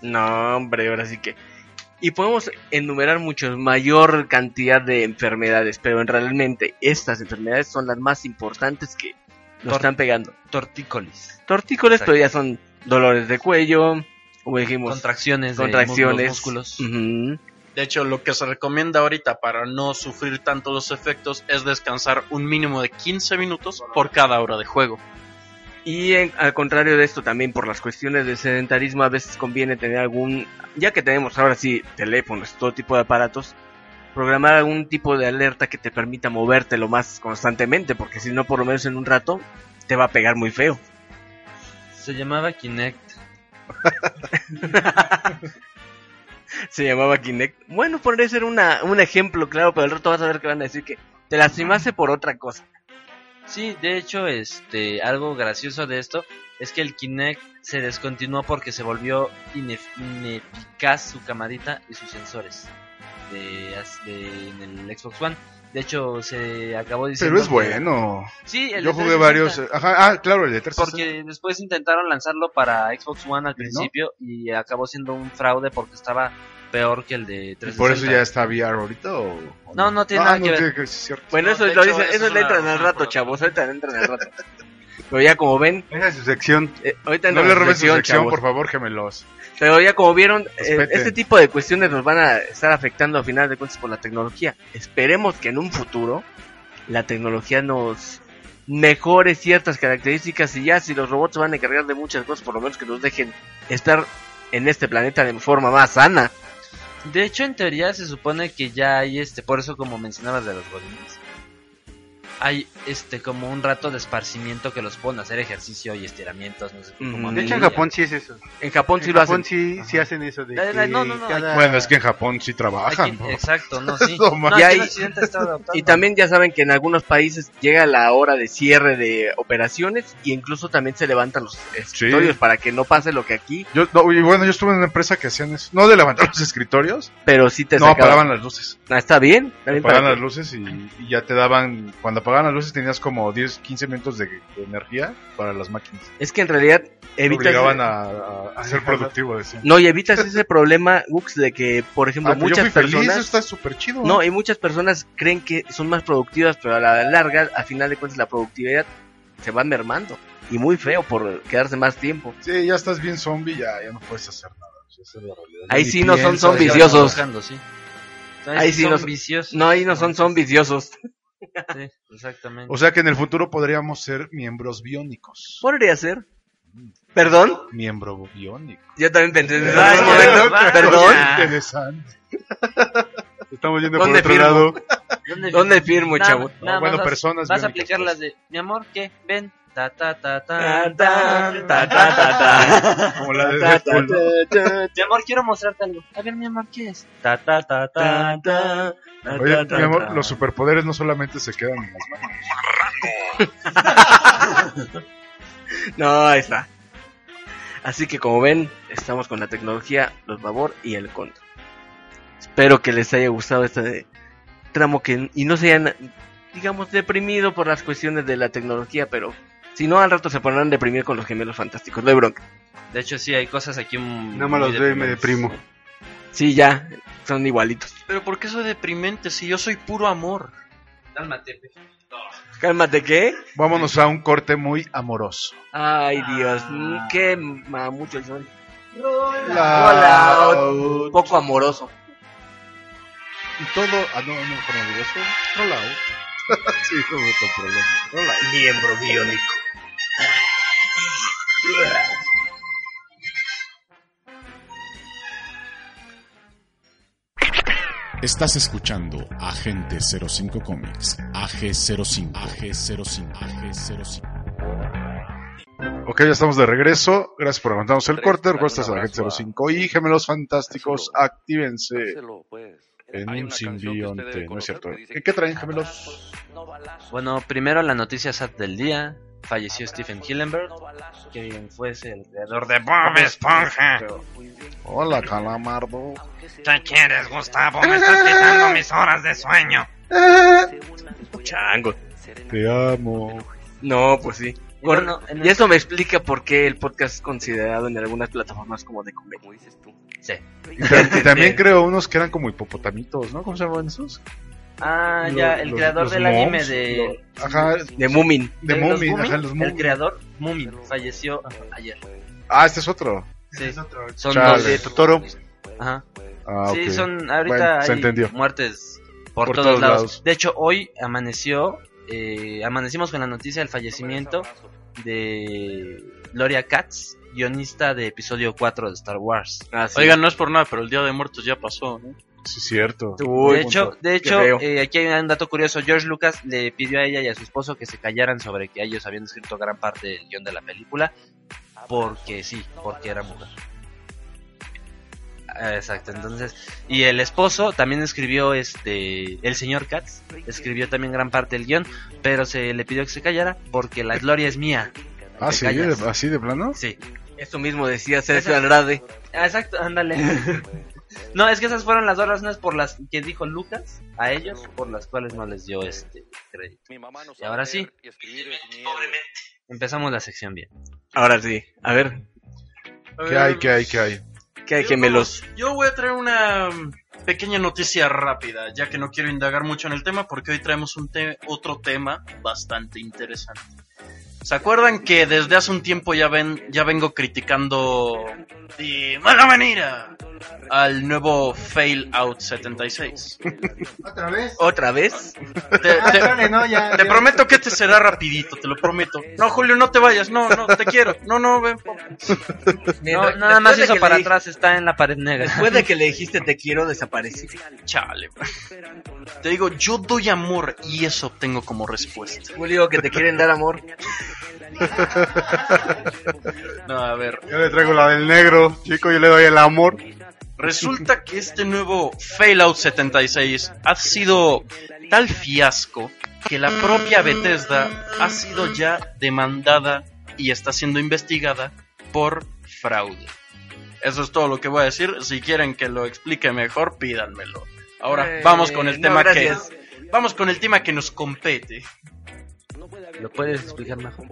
No, hombre, ahora sí que. Y podemos enumerar mucho mayor cantidad de enfermedades, pero en realmente estas enfermedades son las más importantes que nos Tor- están pegando. Tortícolis. Tortícolis, pero ya son dolores de cuello, como dijimos, Contracciones. de contracciones, músculos. Ujú. De hecho, lo que se recomienda ahorita para no sufrir tanto los efectos es descansar un mínimo de 15 minutos por cada hora de juego. Y en- al contrario de esto, también por las cuestiones de sedentarismo, a veces conviene tener algún, ya que tenemos ahora sí teléfonos, todo tipo de aparatos, programar algún tipo de alerta que te permita moverte lo más constantemente, porque si no, por lo menos en un rato, te va a pegar muy feo. Se llamaba Kinect. Se llamaba Kinect. Bueno, podría ser una, un ejemplo, claro, pero al rato vas a ver que van a decir que te lastimaste por otra cosa. Sí, de hecho, este, algo gracioso de esto es que el Kinect se descontinuó porque se volvió inef- ineficaz su camarita y sus sensores de, de- en el Xbox One. De hecho, se acabó diciendo. Pero es que- bueno. Sí, el Yo jugué 360. varios. Ajá, ah, claro, el de 360. Porque después intentaron lanzarlo para Xbox One al principio y acabó siendo un fraude porque estaba peor que el de ¿Y 360. por eso ya está VR ahorita o, o No, no tiene Ah, nada no que ver. que- sí. Bueno, No, eso lo hecho, dicen, eso eso es le entran al rato, chavos, ahorita le entran al rato. Pero ya como ven, Esa es su sección. eh, ahorita No le robes su sección, chavos. por favor, gemelos. Pero ya como vieron, eh, este tipo de cuestiones nos van a estar afectando a final de cuentas por la tecnología. Esperemos que en un futuro la tecnología nos mejore ciertas características y ya si los robots se van a encargar de muchas cosas, por lo menos que nos dejen estar en este planeta de forma más sana. De hecho, en teoría se supone que ya hay este, por eso como mencionabas de los godines, hay este como un rato de esparcimiento que los ponen a hacer ejercicio y estiramientos, no sé cómo De hecho, en Japón sí es eso. En Japón sí en lo Japón hacen. sí, sí hacen eso de Eh, que no, no, no, cada- Bueno, es que en Japón sí trabajan. Exacto, no, sí. Y hay-. Y también ya saben que en algunos países llega la hora de cierre de operaciones y incluso también se levantan los escritorios para que no pase lo que aquí, Yo, no, y bueno, yo estuve en una empresa que hacían eso. No de levantar los escritorios. pero sí te No, sacaban. apagaban las luces. Ah, está bien. Apagaban las luces y, y ya te daban. Cuando apagaban las luces tenías como 10, 15 minutos de, de energía para las máquinas. Es que en realidad evitas... obligaban a, a- a ser productivo, decían. No, y evitas ese problema, Gux, de que, por ejemplo, Ah, pues yo muchas fui feliz, personas... eso está súper chido. No, y muchas personas creen que son más productivas, pero a la larga, a final de cuentas, la productividad se va mermando. y muy feo por quedarse más tiempo. Sí, ya estás bien zombie, ya, ya no puedes hacer nada. Es la. Ahí sí no son ya- viciosos. Sí. Ahí sí son no, viciosos. no, ahí no son, son viciosos. Sí, exactamente. O sea que en el futuro podríamos ser miembros biónicos. Podría ser. ¿Perdón? Miembro biónico. Yo también pensé en ese Vaya, momento. vaya. Perdón. Interesante. Estamos yendo por ¿Dónde otro firmo? lado. ¿Dónde, ¿Dónde firmo, Nada- chavo? nada bueno, personas Vas a biónicas, aplicar pues. las de, mi amor, ¿qué? Ven. Ta, ta, ta, ta, Ta, ta, ta, ta, ta, ta. Como la de Ta, ta, Deadpool, ¿no? ta, ta, Mi amor, quiero mostrarte algo. A ver, mi amor, ¿qué es? Ta, ta, ta, ta, ta, ta, ta, Oye, ta, mi amor, ta. los superpoderes no solamente se quedan en las manos. No, ahí está. Así que como ven, estamos con la tecnología, los babor y el contra. Espero que les haya gustado este tramo que y no se hayan, digamos, deprimido por las cuestiones de la tecnología, pero si no al rato se pondrán a deprimir con los gemelos fantásticos. No hay bronca. De hecho, sí, hay cosas aquí Nada más los veo y me deprimo. Sí, ya, son igualitos. Pero ¿por qué soy deprimente si yo soy puro amor? Cálmate. Cálmate, ¿qué? Vámonos a un corte muy amoroso. Ay, Dios, mm, qué mucho son. La- Hola, poco amoroso. Y todo. Ah, no, no, como digo eso. Roll out. sí, no me problema. Out. Miembro biónico. Estás escuchando Agente 05 Comics, AG05, AG05, AG05. Ok, ya estamos de regreso. Gracias por aguantarnos el corte. Recuerda a la gente 05 y gemelos fantásticos. Actívense en un simbionte. No es cierto. ¿Qué, qué traen gemelos? Bueno, primero la noticia sad del día. Falleció Stephen Hillenberg, quien fuese el creador De Bob Esponja. Hola, calamardo. ¿Qué quieres, Gustavo? Me estás quitando mis horas de sueño. Chango. Te amo. No, pues sí. Bueno, Bueno, en y eso me explica por qué el podcast es considerado en algunas plataformas como de comedia. Sí. Y, ta- y también creo unos que eran como hipopotamitos, ¿no? ¿Cómo se llamaban esos? Ah, Los- ya, el los- creador los del anime mobs, de... los- ajá, De Moomin. de Moomin, Moomin, ajá, los El Moomin. creador, Moomin, falleció ayer. Ah, este es otro. Sí. Es otro. Son Chale. dos. De Totoro. Ajá. Ah, Sí, ok. son ahorita Bueno, se hay entendió. muertes por, Por todos, todos lados. lados. De hecho, hoy amaneció, eh, amanecimos con la noticia del fallecimiento de Gloria Katz, guionista de episodio 4 de Star Wars. Ah, sí. Oigan, no es por nada, pero el Día de Muertos ya pasó, ¿no? Sí, es cierto. Uy, de hecho, de hecho eh, aquí hay un dato curioso. George Lucas le pidió a ella y a su esposo que se callaran sobre que ellos habían escrito gran parte del guion de la película. Porque sí, porque era mujer. Ah, Exacto, entonces. Y el esposo también escribió, este. El señor Katz escribió también gran parte del guion. Pero se le pidió que se callara porque la gloria es mía. Ah, sí, callas. así de plano. Sí. Eso mismo decía Sergio Andrade. Ah, Exacto, ándale. no, es que esas fueron las dos razones por las que dijo Lucas a ellos, por las cuales no les dio este crédito. Y ahora sí, empezamos la sección bien. Ahora sí. A ver, ¿Qué hay, qué hay, qué hay? ¿qué hay gemelos? Yo voy a traer una mm, pequeña noticia rápida, ya que no quiero indagar mucho en el tema, porque hoy traemos un te- otro tema bastante interesante. ¿Se acuerdan que desde hace un tiempo ya ven, ya vengo criticando de mala manera al nuevo Fail Out 76? ¿Otra vez? ¿Otra vez? Te, Ah, te- chale, no, ya. te ya. prometo que este será rapidito, te lo prometo. No, Julio, no te vayas, no, no, te quiero. No, no, ven. No, nada más que para atrás, está en la pared negra. Después de que le dijiste te quiero, desaparecí. Chale. Te digo, yo doy amor y eso obtengo como respuesta. Julio, que te quieren dar amor. No, a ver, Yo le traigo la del negro, chico, yo le doy el amor. resulta que este nuevo Fallout 76 ha sido tal fiasco que la propia Bethesda ha sido ya demandada y está siendo investigada por fraude. Eso es todo lo que voy a decir. Si quieren que lo explique mejor, pídanmelo. Ahora Eh, vamos con el no, tema que vamos con el tema que nos compete. ¿Lo puedes explicar mejor?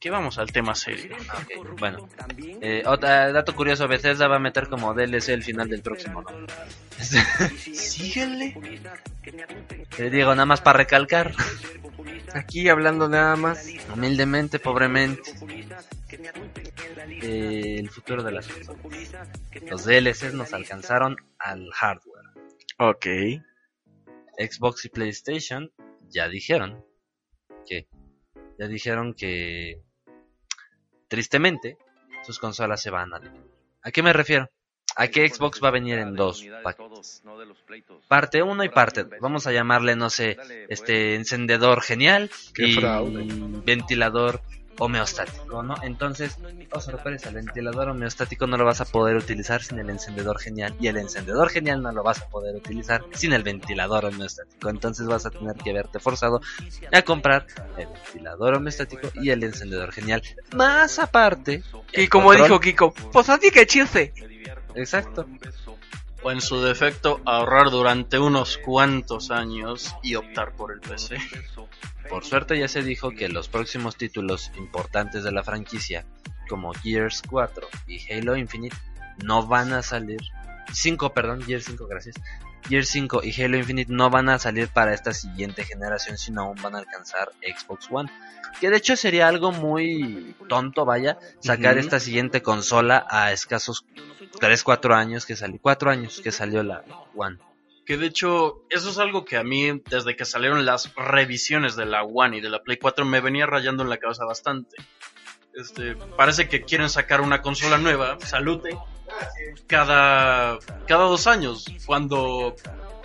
Que vamos al tema serio. Ok, bueno. Eh, otra, dato curioso, Bethesda va a meter como DLC el final del próximo, ¿no? Síguele. Te digo, nada más para recalcar. Aquí hablando nada más. Humildemente, pobremente. Eh, el futuro de las consolas. Los DLCs nos alcanzaron al hardware. Ok. Xbox y PlayStation ya dijeron que ya dijeron que tristemente sus consolas se van a dividir. ¿A qué me refiero? A que Xbox va a venir en dos paquetes. Parte 1 y parte 2. Vamos a llamarle, no sé, este encendedor genial Qué y fraude. ventilador homeostático, ¿no? Entonces, oh sorpresa, el ventilador homeostático no lo vas a poder utilizar sin el encendedor genial y el encendedor genial no lo vas a poder utilizar sin el ventilador homeostático. Entonces vas a tener que verte forzado a comprar el ventilador homeostático y el encendedor genial. Más aparte, Y como control- dijo Kiko, pues así que chiste. Exacto. O en su defecto, ahorrar durante unos cuantos años y optar por el PC. Por suerte ya se dijo que los próximos títulos importantes de la franquicia, como Gears 4 y Halo Infinite, no van a salir. 5, perdón, Gears 5, gracias. Gears 5 y Halo Infinite no van a salir para esta siguiente generación, sino aún van a alcanzar Xbox One. Que de hecho sería algo muy tonto, vaya, sacar esta siguiente consola a escasos 3, 4 años que salió. 4 años que salió la One. Que de hecho, eso es algo que a mí, desde que salieron las revisiones de la One y de la Play 4, me venía rayando en la cabeza bastante. Este, parece que quieren sacar una consola nueva, salute, cada, cada dos años, cuando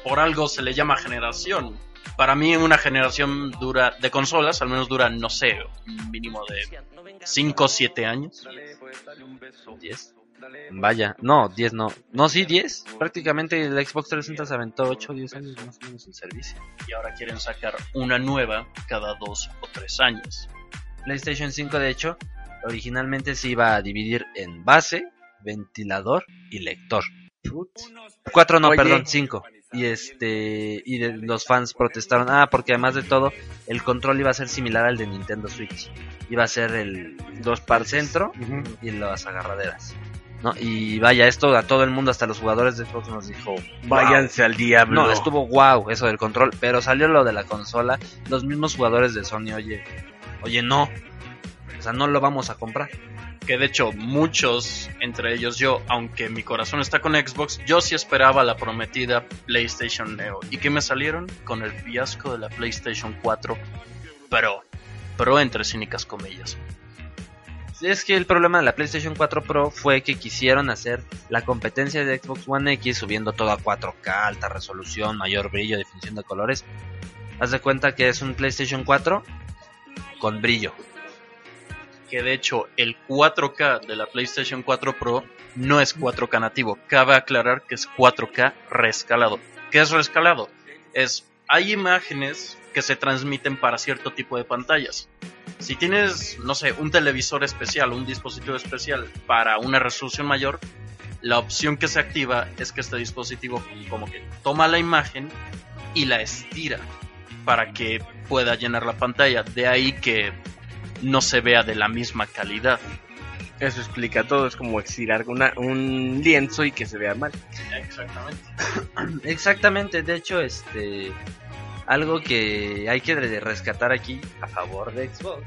por algo se le llama generación. Para mí una generación dura de consolas, al menos dura, no sé, un mínimo de 5 o 7 años. 10. Vaya, no, 10 no. No, sí, 10. Prácticamente el Xbox 360 se aventó 8 o 10 años más o menos en servicio. Y ahora quieren sacar una nueva cada dos o tres años. PlayStation 5, de hecho, originalmente se iba a dividir en base, ventilador y lector. 4 no, Oye. perdón, 5. Y este y de- los fans protestaron, ah, porque además de todo, el control iba a ser similar al de Nintendo Switch. Iba a ser el dos par centro y las agarraderas. ¿No? Y vaya, esto a todo el mundo, hasta los jugadores de Xbox nos dijo, Váyanse al diablo. no, estuvo wow eso del control, pero salió lo de la consola, los mismos jugadores de Sony, oye, oye, no, o sea, no lo vamos a comprar. Que de hecho muchos, entre ellos yo, aunque mi corazón está con Xbox, yo sí esperaba la prometida PlayStation Neo. ¿Y qué me salieron? Con el fiasco de la PlayStation 4 Pro. Pro entre cínicas comillas. Es que el problema de la PlayStation 4 Pro fue que quisieron hacer la competencia de Xbox One X subiendo todo a 4K, alta resolución, mayor brillo, definición de colores. Haz de cuenta que es un PlayStation 4 con brillo. Que de hecho el 4K de la PlayStation 4 Pro no es 4K nativo. Cabe aclarar que es 4K rescalado. ¿Qué es rescalado? Es, hay imágenes que se transmiten para cierto tipo de pantallas. Si tienes, no sé, un televisor especial, un dispositivo especial para una resolución mayor, la opción que se activa es que este dispositivo como que toma la imagen y la estira para que pueda llenar la pantalla. De ahí que no se vea de la misma calidad. Eso explica todo, es como estirar una- un lienzo y que se vea mal. Exactamente. Exactamente, de hecho, este algo que hay que re- rescatar aquí a favor de Xbox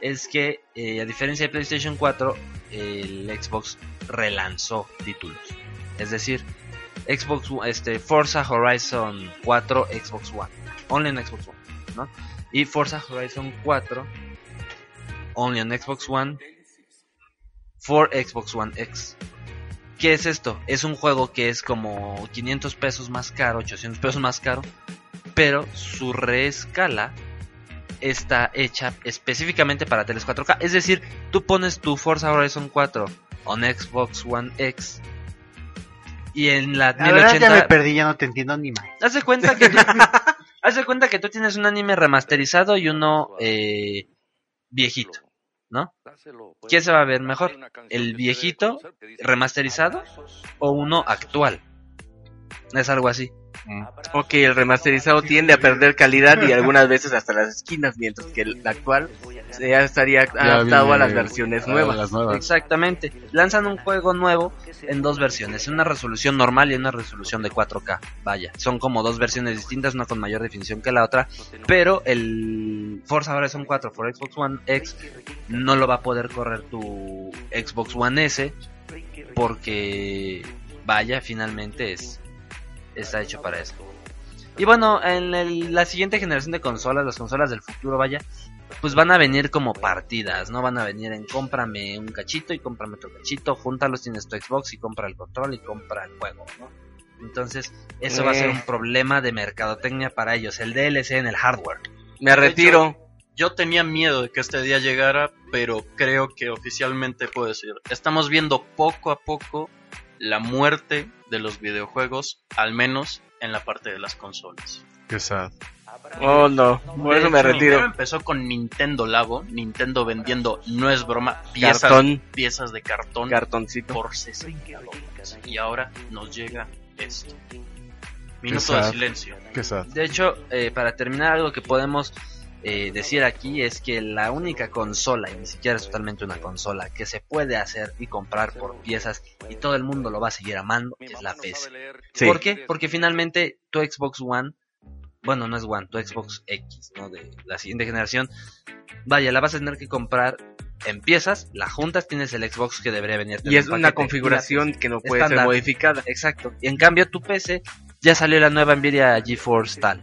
es que eh, a diferencia de PlayStation 4, el Xbox relanzó títulos. Es decir, Xbox este Forza Horizon 4 Xbox One, only en Xbox One, ¿no? Y Forza Horizon 4 only en Xbox One for Xbox One X. ¿Qué es esto? Es un juego que es como 500 pesos más caro, 800 pesos más caro, pero su reescala está hecha específicamente para teles 4K. Es decir, tú pones tu Forza Horizon 4 en Xbox One X y en la La verdad ya me 1080 perdí, ya no te entiendo ni más. Haz de cuenta que tú, haz de cuenta que tú tienes un anime remasterizado y uno eh, viejito, ¿no? ¿Qué se va a ver mejor? ¿El viejito remasterizado o uno actual? Es algo así. Ok, el remasterizado tiende a perder calidad y algunas veces hasta las esquinas, mientras que el actual ya estaría adaptado a las versiones nuevas. Exactamente. Lanzan un juego nuevo en dos versiones, una resolución normal y una resolución de 4K. Vaya, son como dos versiones distintas, una con mayor definición que la otra, pero el Forza Horizon 4 por Xbox One X no lo va a poder correr tu Xbox One S porque vaya, finalmente es está hecho para eso. Y bueno, en el- la siguiente generación de consolas, las consolas del futuro, vaya, pues van a venir como partidas, no van a venir en cómprame un cachito y cómprame otro cachito, júntalos, tienes tu Xbox y compra el control y compra el juego, ¿no? Entonces, eso va a ser Eh. un problema de mercadotecnia para ellos, el DLC en el hardware. Me retiro. Yo tenía miedo de que este día llegara, pero creo que oficialmente puedo decir, estamos viendo poco a poco la muerte de los videojuegos, al menos en la parte de las consolas. Qué sad. Oh no, por eso me retiro. empezó con Nintendo Labo, Nintendo vendiendo, no es broma, piezas, Cartón. piezas de cartón Cartoncito. por 60 dólares. Y ahora nos llega esto. Qué Minuto de silencio. Qué sad. De hecho, eh, para terminar, algo que podemos eh, decir aquí es que la única consola, y ni siquiera es totalmente una consola, que se puede hacer y comprar por piezas y todo el mundo lo va a seguir amando, es la PC. Sí. ¿Por qué? Porque finalmente tu Xbox One, bueno, no es One, tu Xbox X, ¿no? De la siguiente generación, vaya, la vas a tener que comprar en piezas, la juntas, tienes el Xbox que debería venir. Y es una configuración que no puede ser modificada. Exacto. Y en cambio tu PC ya salió la nueva Nvidia GeForce tal.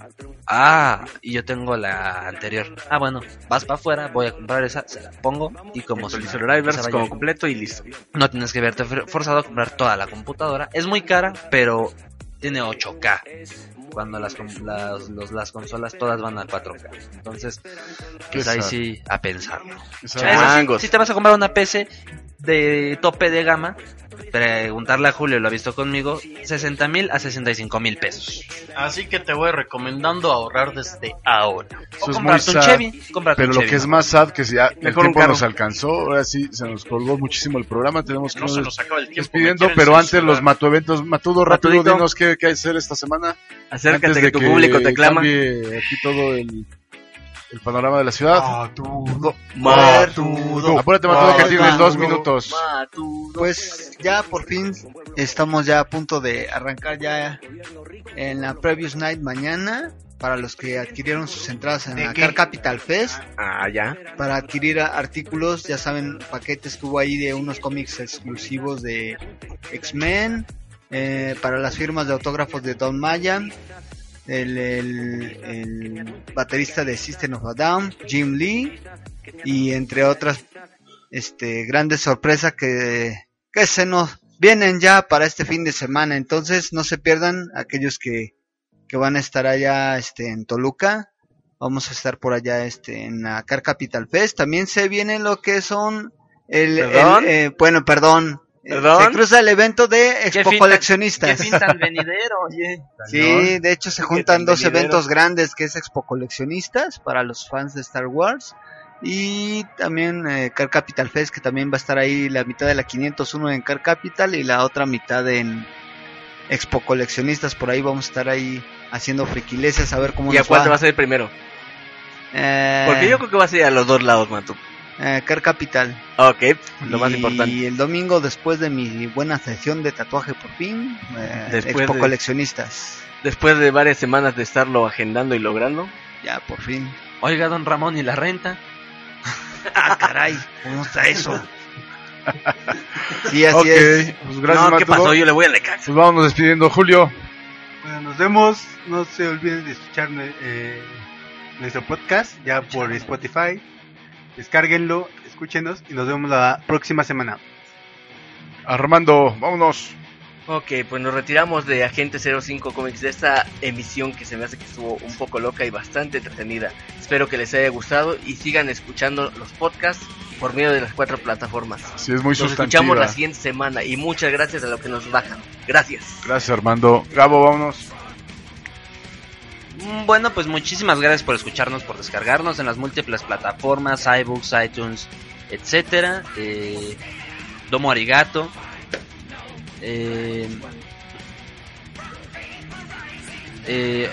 Ah, y yo tengo la anterior. Ah, bueno, vas para afuera, voy a comprar esa, se la pongo y como si vaya. como completo y listo. No tienes que verte for- forzado a comprar toda la computadora. Es muy cara, pero tiene 8K. Cuando las, com- las, los- las consolas todas van al 4K. Entonces, pues ahí sí, a pensarlo. Si te vas a comprar una PC de tope de gama, preguntarle a Julio, lo ha visto conmigo, 60 mil a 65 mil pesos. Así que te voy recomendando ahorrar desde ahora. Eso es muy un sad. Chevy, Pero un lo Chevy, que es más sad que si ya el Mejor tiempo nos alcanzó, ahora sí se nos colgó muchísimo el programa, tenemos que No nos acaba el tiempo. despidiendo, pero antes censurar. los matueventos, Matudo rápido, Matudito. dinos qué, qué hay que hacer esta semana. Acércate antes que de tu público te clama. aquí todo el, el panorama de la ciudad. Matudo. Matudo. Apúrate Matudo que tienes dos minutos. Pues ya por fin estamos ya a punto de arrancar ya en la Previous Night mañana para los que adquirieron sus entradas en ¿De la qué? Car Capital Fest. Ah, ya. Para adquirir artículos, ya saben, paquetes que hubo ahí de unos cómics exclusivos de X-Men, eh, para las firmas de autógrafos de Don Maya, el, el- el baterista de System of a Down, Jim Lee, y entre otras este grandes sorpresas que, que se nos vienen ya para este fin de semana. Entonces no se pierdan aquellos que, que van a estar allá este, en Toluca. Vamos a estar por allá este, en la Car Capital Fest. También se viene lo que son el, ¿Perdón? el, eh, bueno, perdón. Eh, ¿Perdón? Se cruza el evento de ¿Qué Expo Coleccionistas. ¿Qué fin tan venidero, oye? Sí, de hecho se ¿Qué juntan tan dos venidero? eventos grandes que es Expo Coleccionistas para los fans de Star Wars y también eh, Car Capital Fest que también va a estar ahí la mitad de la 501 en Car Capital y la otra mitad en Expo Coleccionistas. Por ahí vamos a estar ahí haciendo friquileses a ver cómo ¿Y a nos cuál va. te vas a ir primero? Eh, Porque yo creo que vas a ir a los dos lados, Matu. Eh, Car Capital. Ok, lo más Y importante. el domingo después de mi buena sesión de tatuaje por fin, eh, Después Expo de- Coleccionistas. Después de varias semanas de estarlo agendando y logrando. Ya, por fin. Oiga, don Ramón, ¿y la renta? Ah, caray, ¿cómo está eso? Sí, así ok, es. pues gracias no, ¿qué pasó? Yo le voy a Necaxa. Pues vámonos despidiendo, Julio. Bueno, nos vemos. No se olviden de escuchar eh, nuestro podcast ya por Spotify. Descárguenlo, escúchenos y nos vemos la próxima semana. Armando, vámonos. Ok, pues nos retiramos de Agente 05 Comics de esta emisión que se me hace que estuvo un poco loca y bastante entretenida. Espero que les haya gustado y sigan escuchando los podcasts por medio de las cuatro plataformas. Sí, es muy Nos escuchamos la siguiente semana y muchas gracias a los que nos bajan. Gracias. Gracias, Armando. Gabo, vámonos. Mm, Bueno, pues muchísimas gracias por escucharnos, por descargarnos en las múltiples plataformas, iBooks, iTunes, etcétera. Eh, Domo Arigato. Eh, Eh,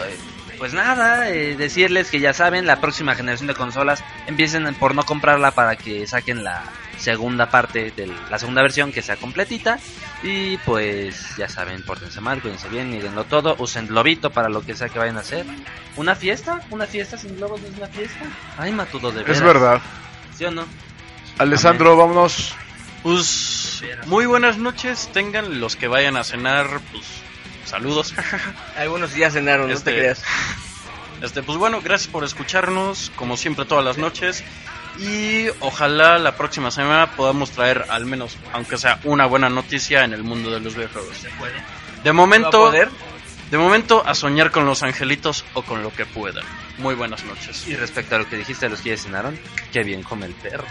pues nada, eh, decirles que ya saben, la próxima generación de consolas empiecen por no comprarla para que saquen la segunda parte de la segunda versión que sea completita y pues ya saben, pórtense mal, cuídense bien, mírenlo todo, usen globito para lo que sea que vayan a hacer. ¿Una fiesta? ¿Una fiesta sin globos no es una fiesta? Ay, matudo de veras. Es verdad. ¿Sí o no? Alessandro, vámonos. Pues muy buenas noches, tengan los que vayan a cenar, pues saludos. Algunos ya cenaron, no Este, te creas. Este, pues bueno, gracias por escucharnos, como siempre todas las noches. Y ojalá la próxima semana podamos traer al menos, aunque sea una buena noticia en el mundo de los videojuegos. De momento, ¿Va a poder? de momento a soñar con los angelitos o con lo que puedan. Muy buenas noches. Y respecto a lo que dijiste de los que ya cenaron, qué bien come el perro.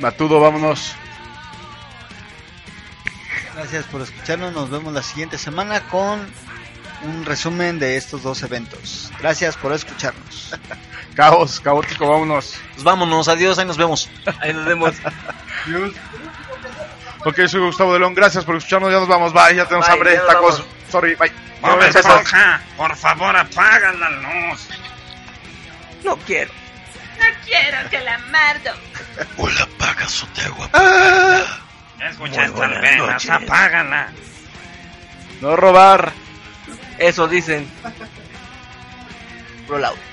Matudo, vámonos. Gracias por escucharnos. Nos vemos la siguiente semana con un resumen de estos dos eventos. Gracias por escucharnos. Caos, caótico, vámonos. Pues vámonos, adiós, ahí nos vemos. Ahí nos vemos. Ok, soy Gustavo Delón, gracias por escucharnos, ya nos vamos, bye, ya tenemos Bye, hambre, ya tacos, vamos. sorry, bye. Esponja, por favor apaga la luz. No quiero. No quiero que la mardo. O la apagas o te hago Escucha estas buenas venas, noches. apágala. No robar. Eso dicen. Rollout.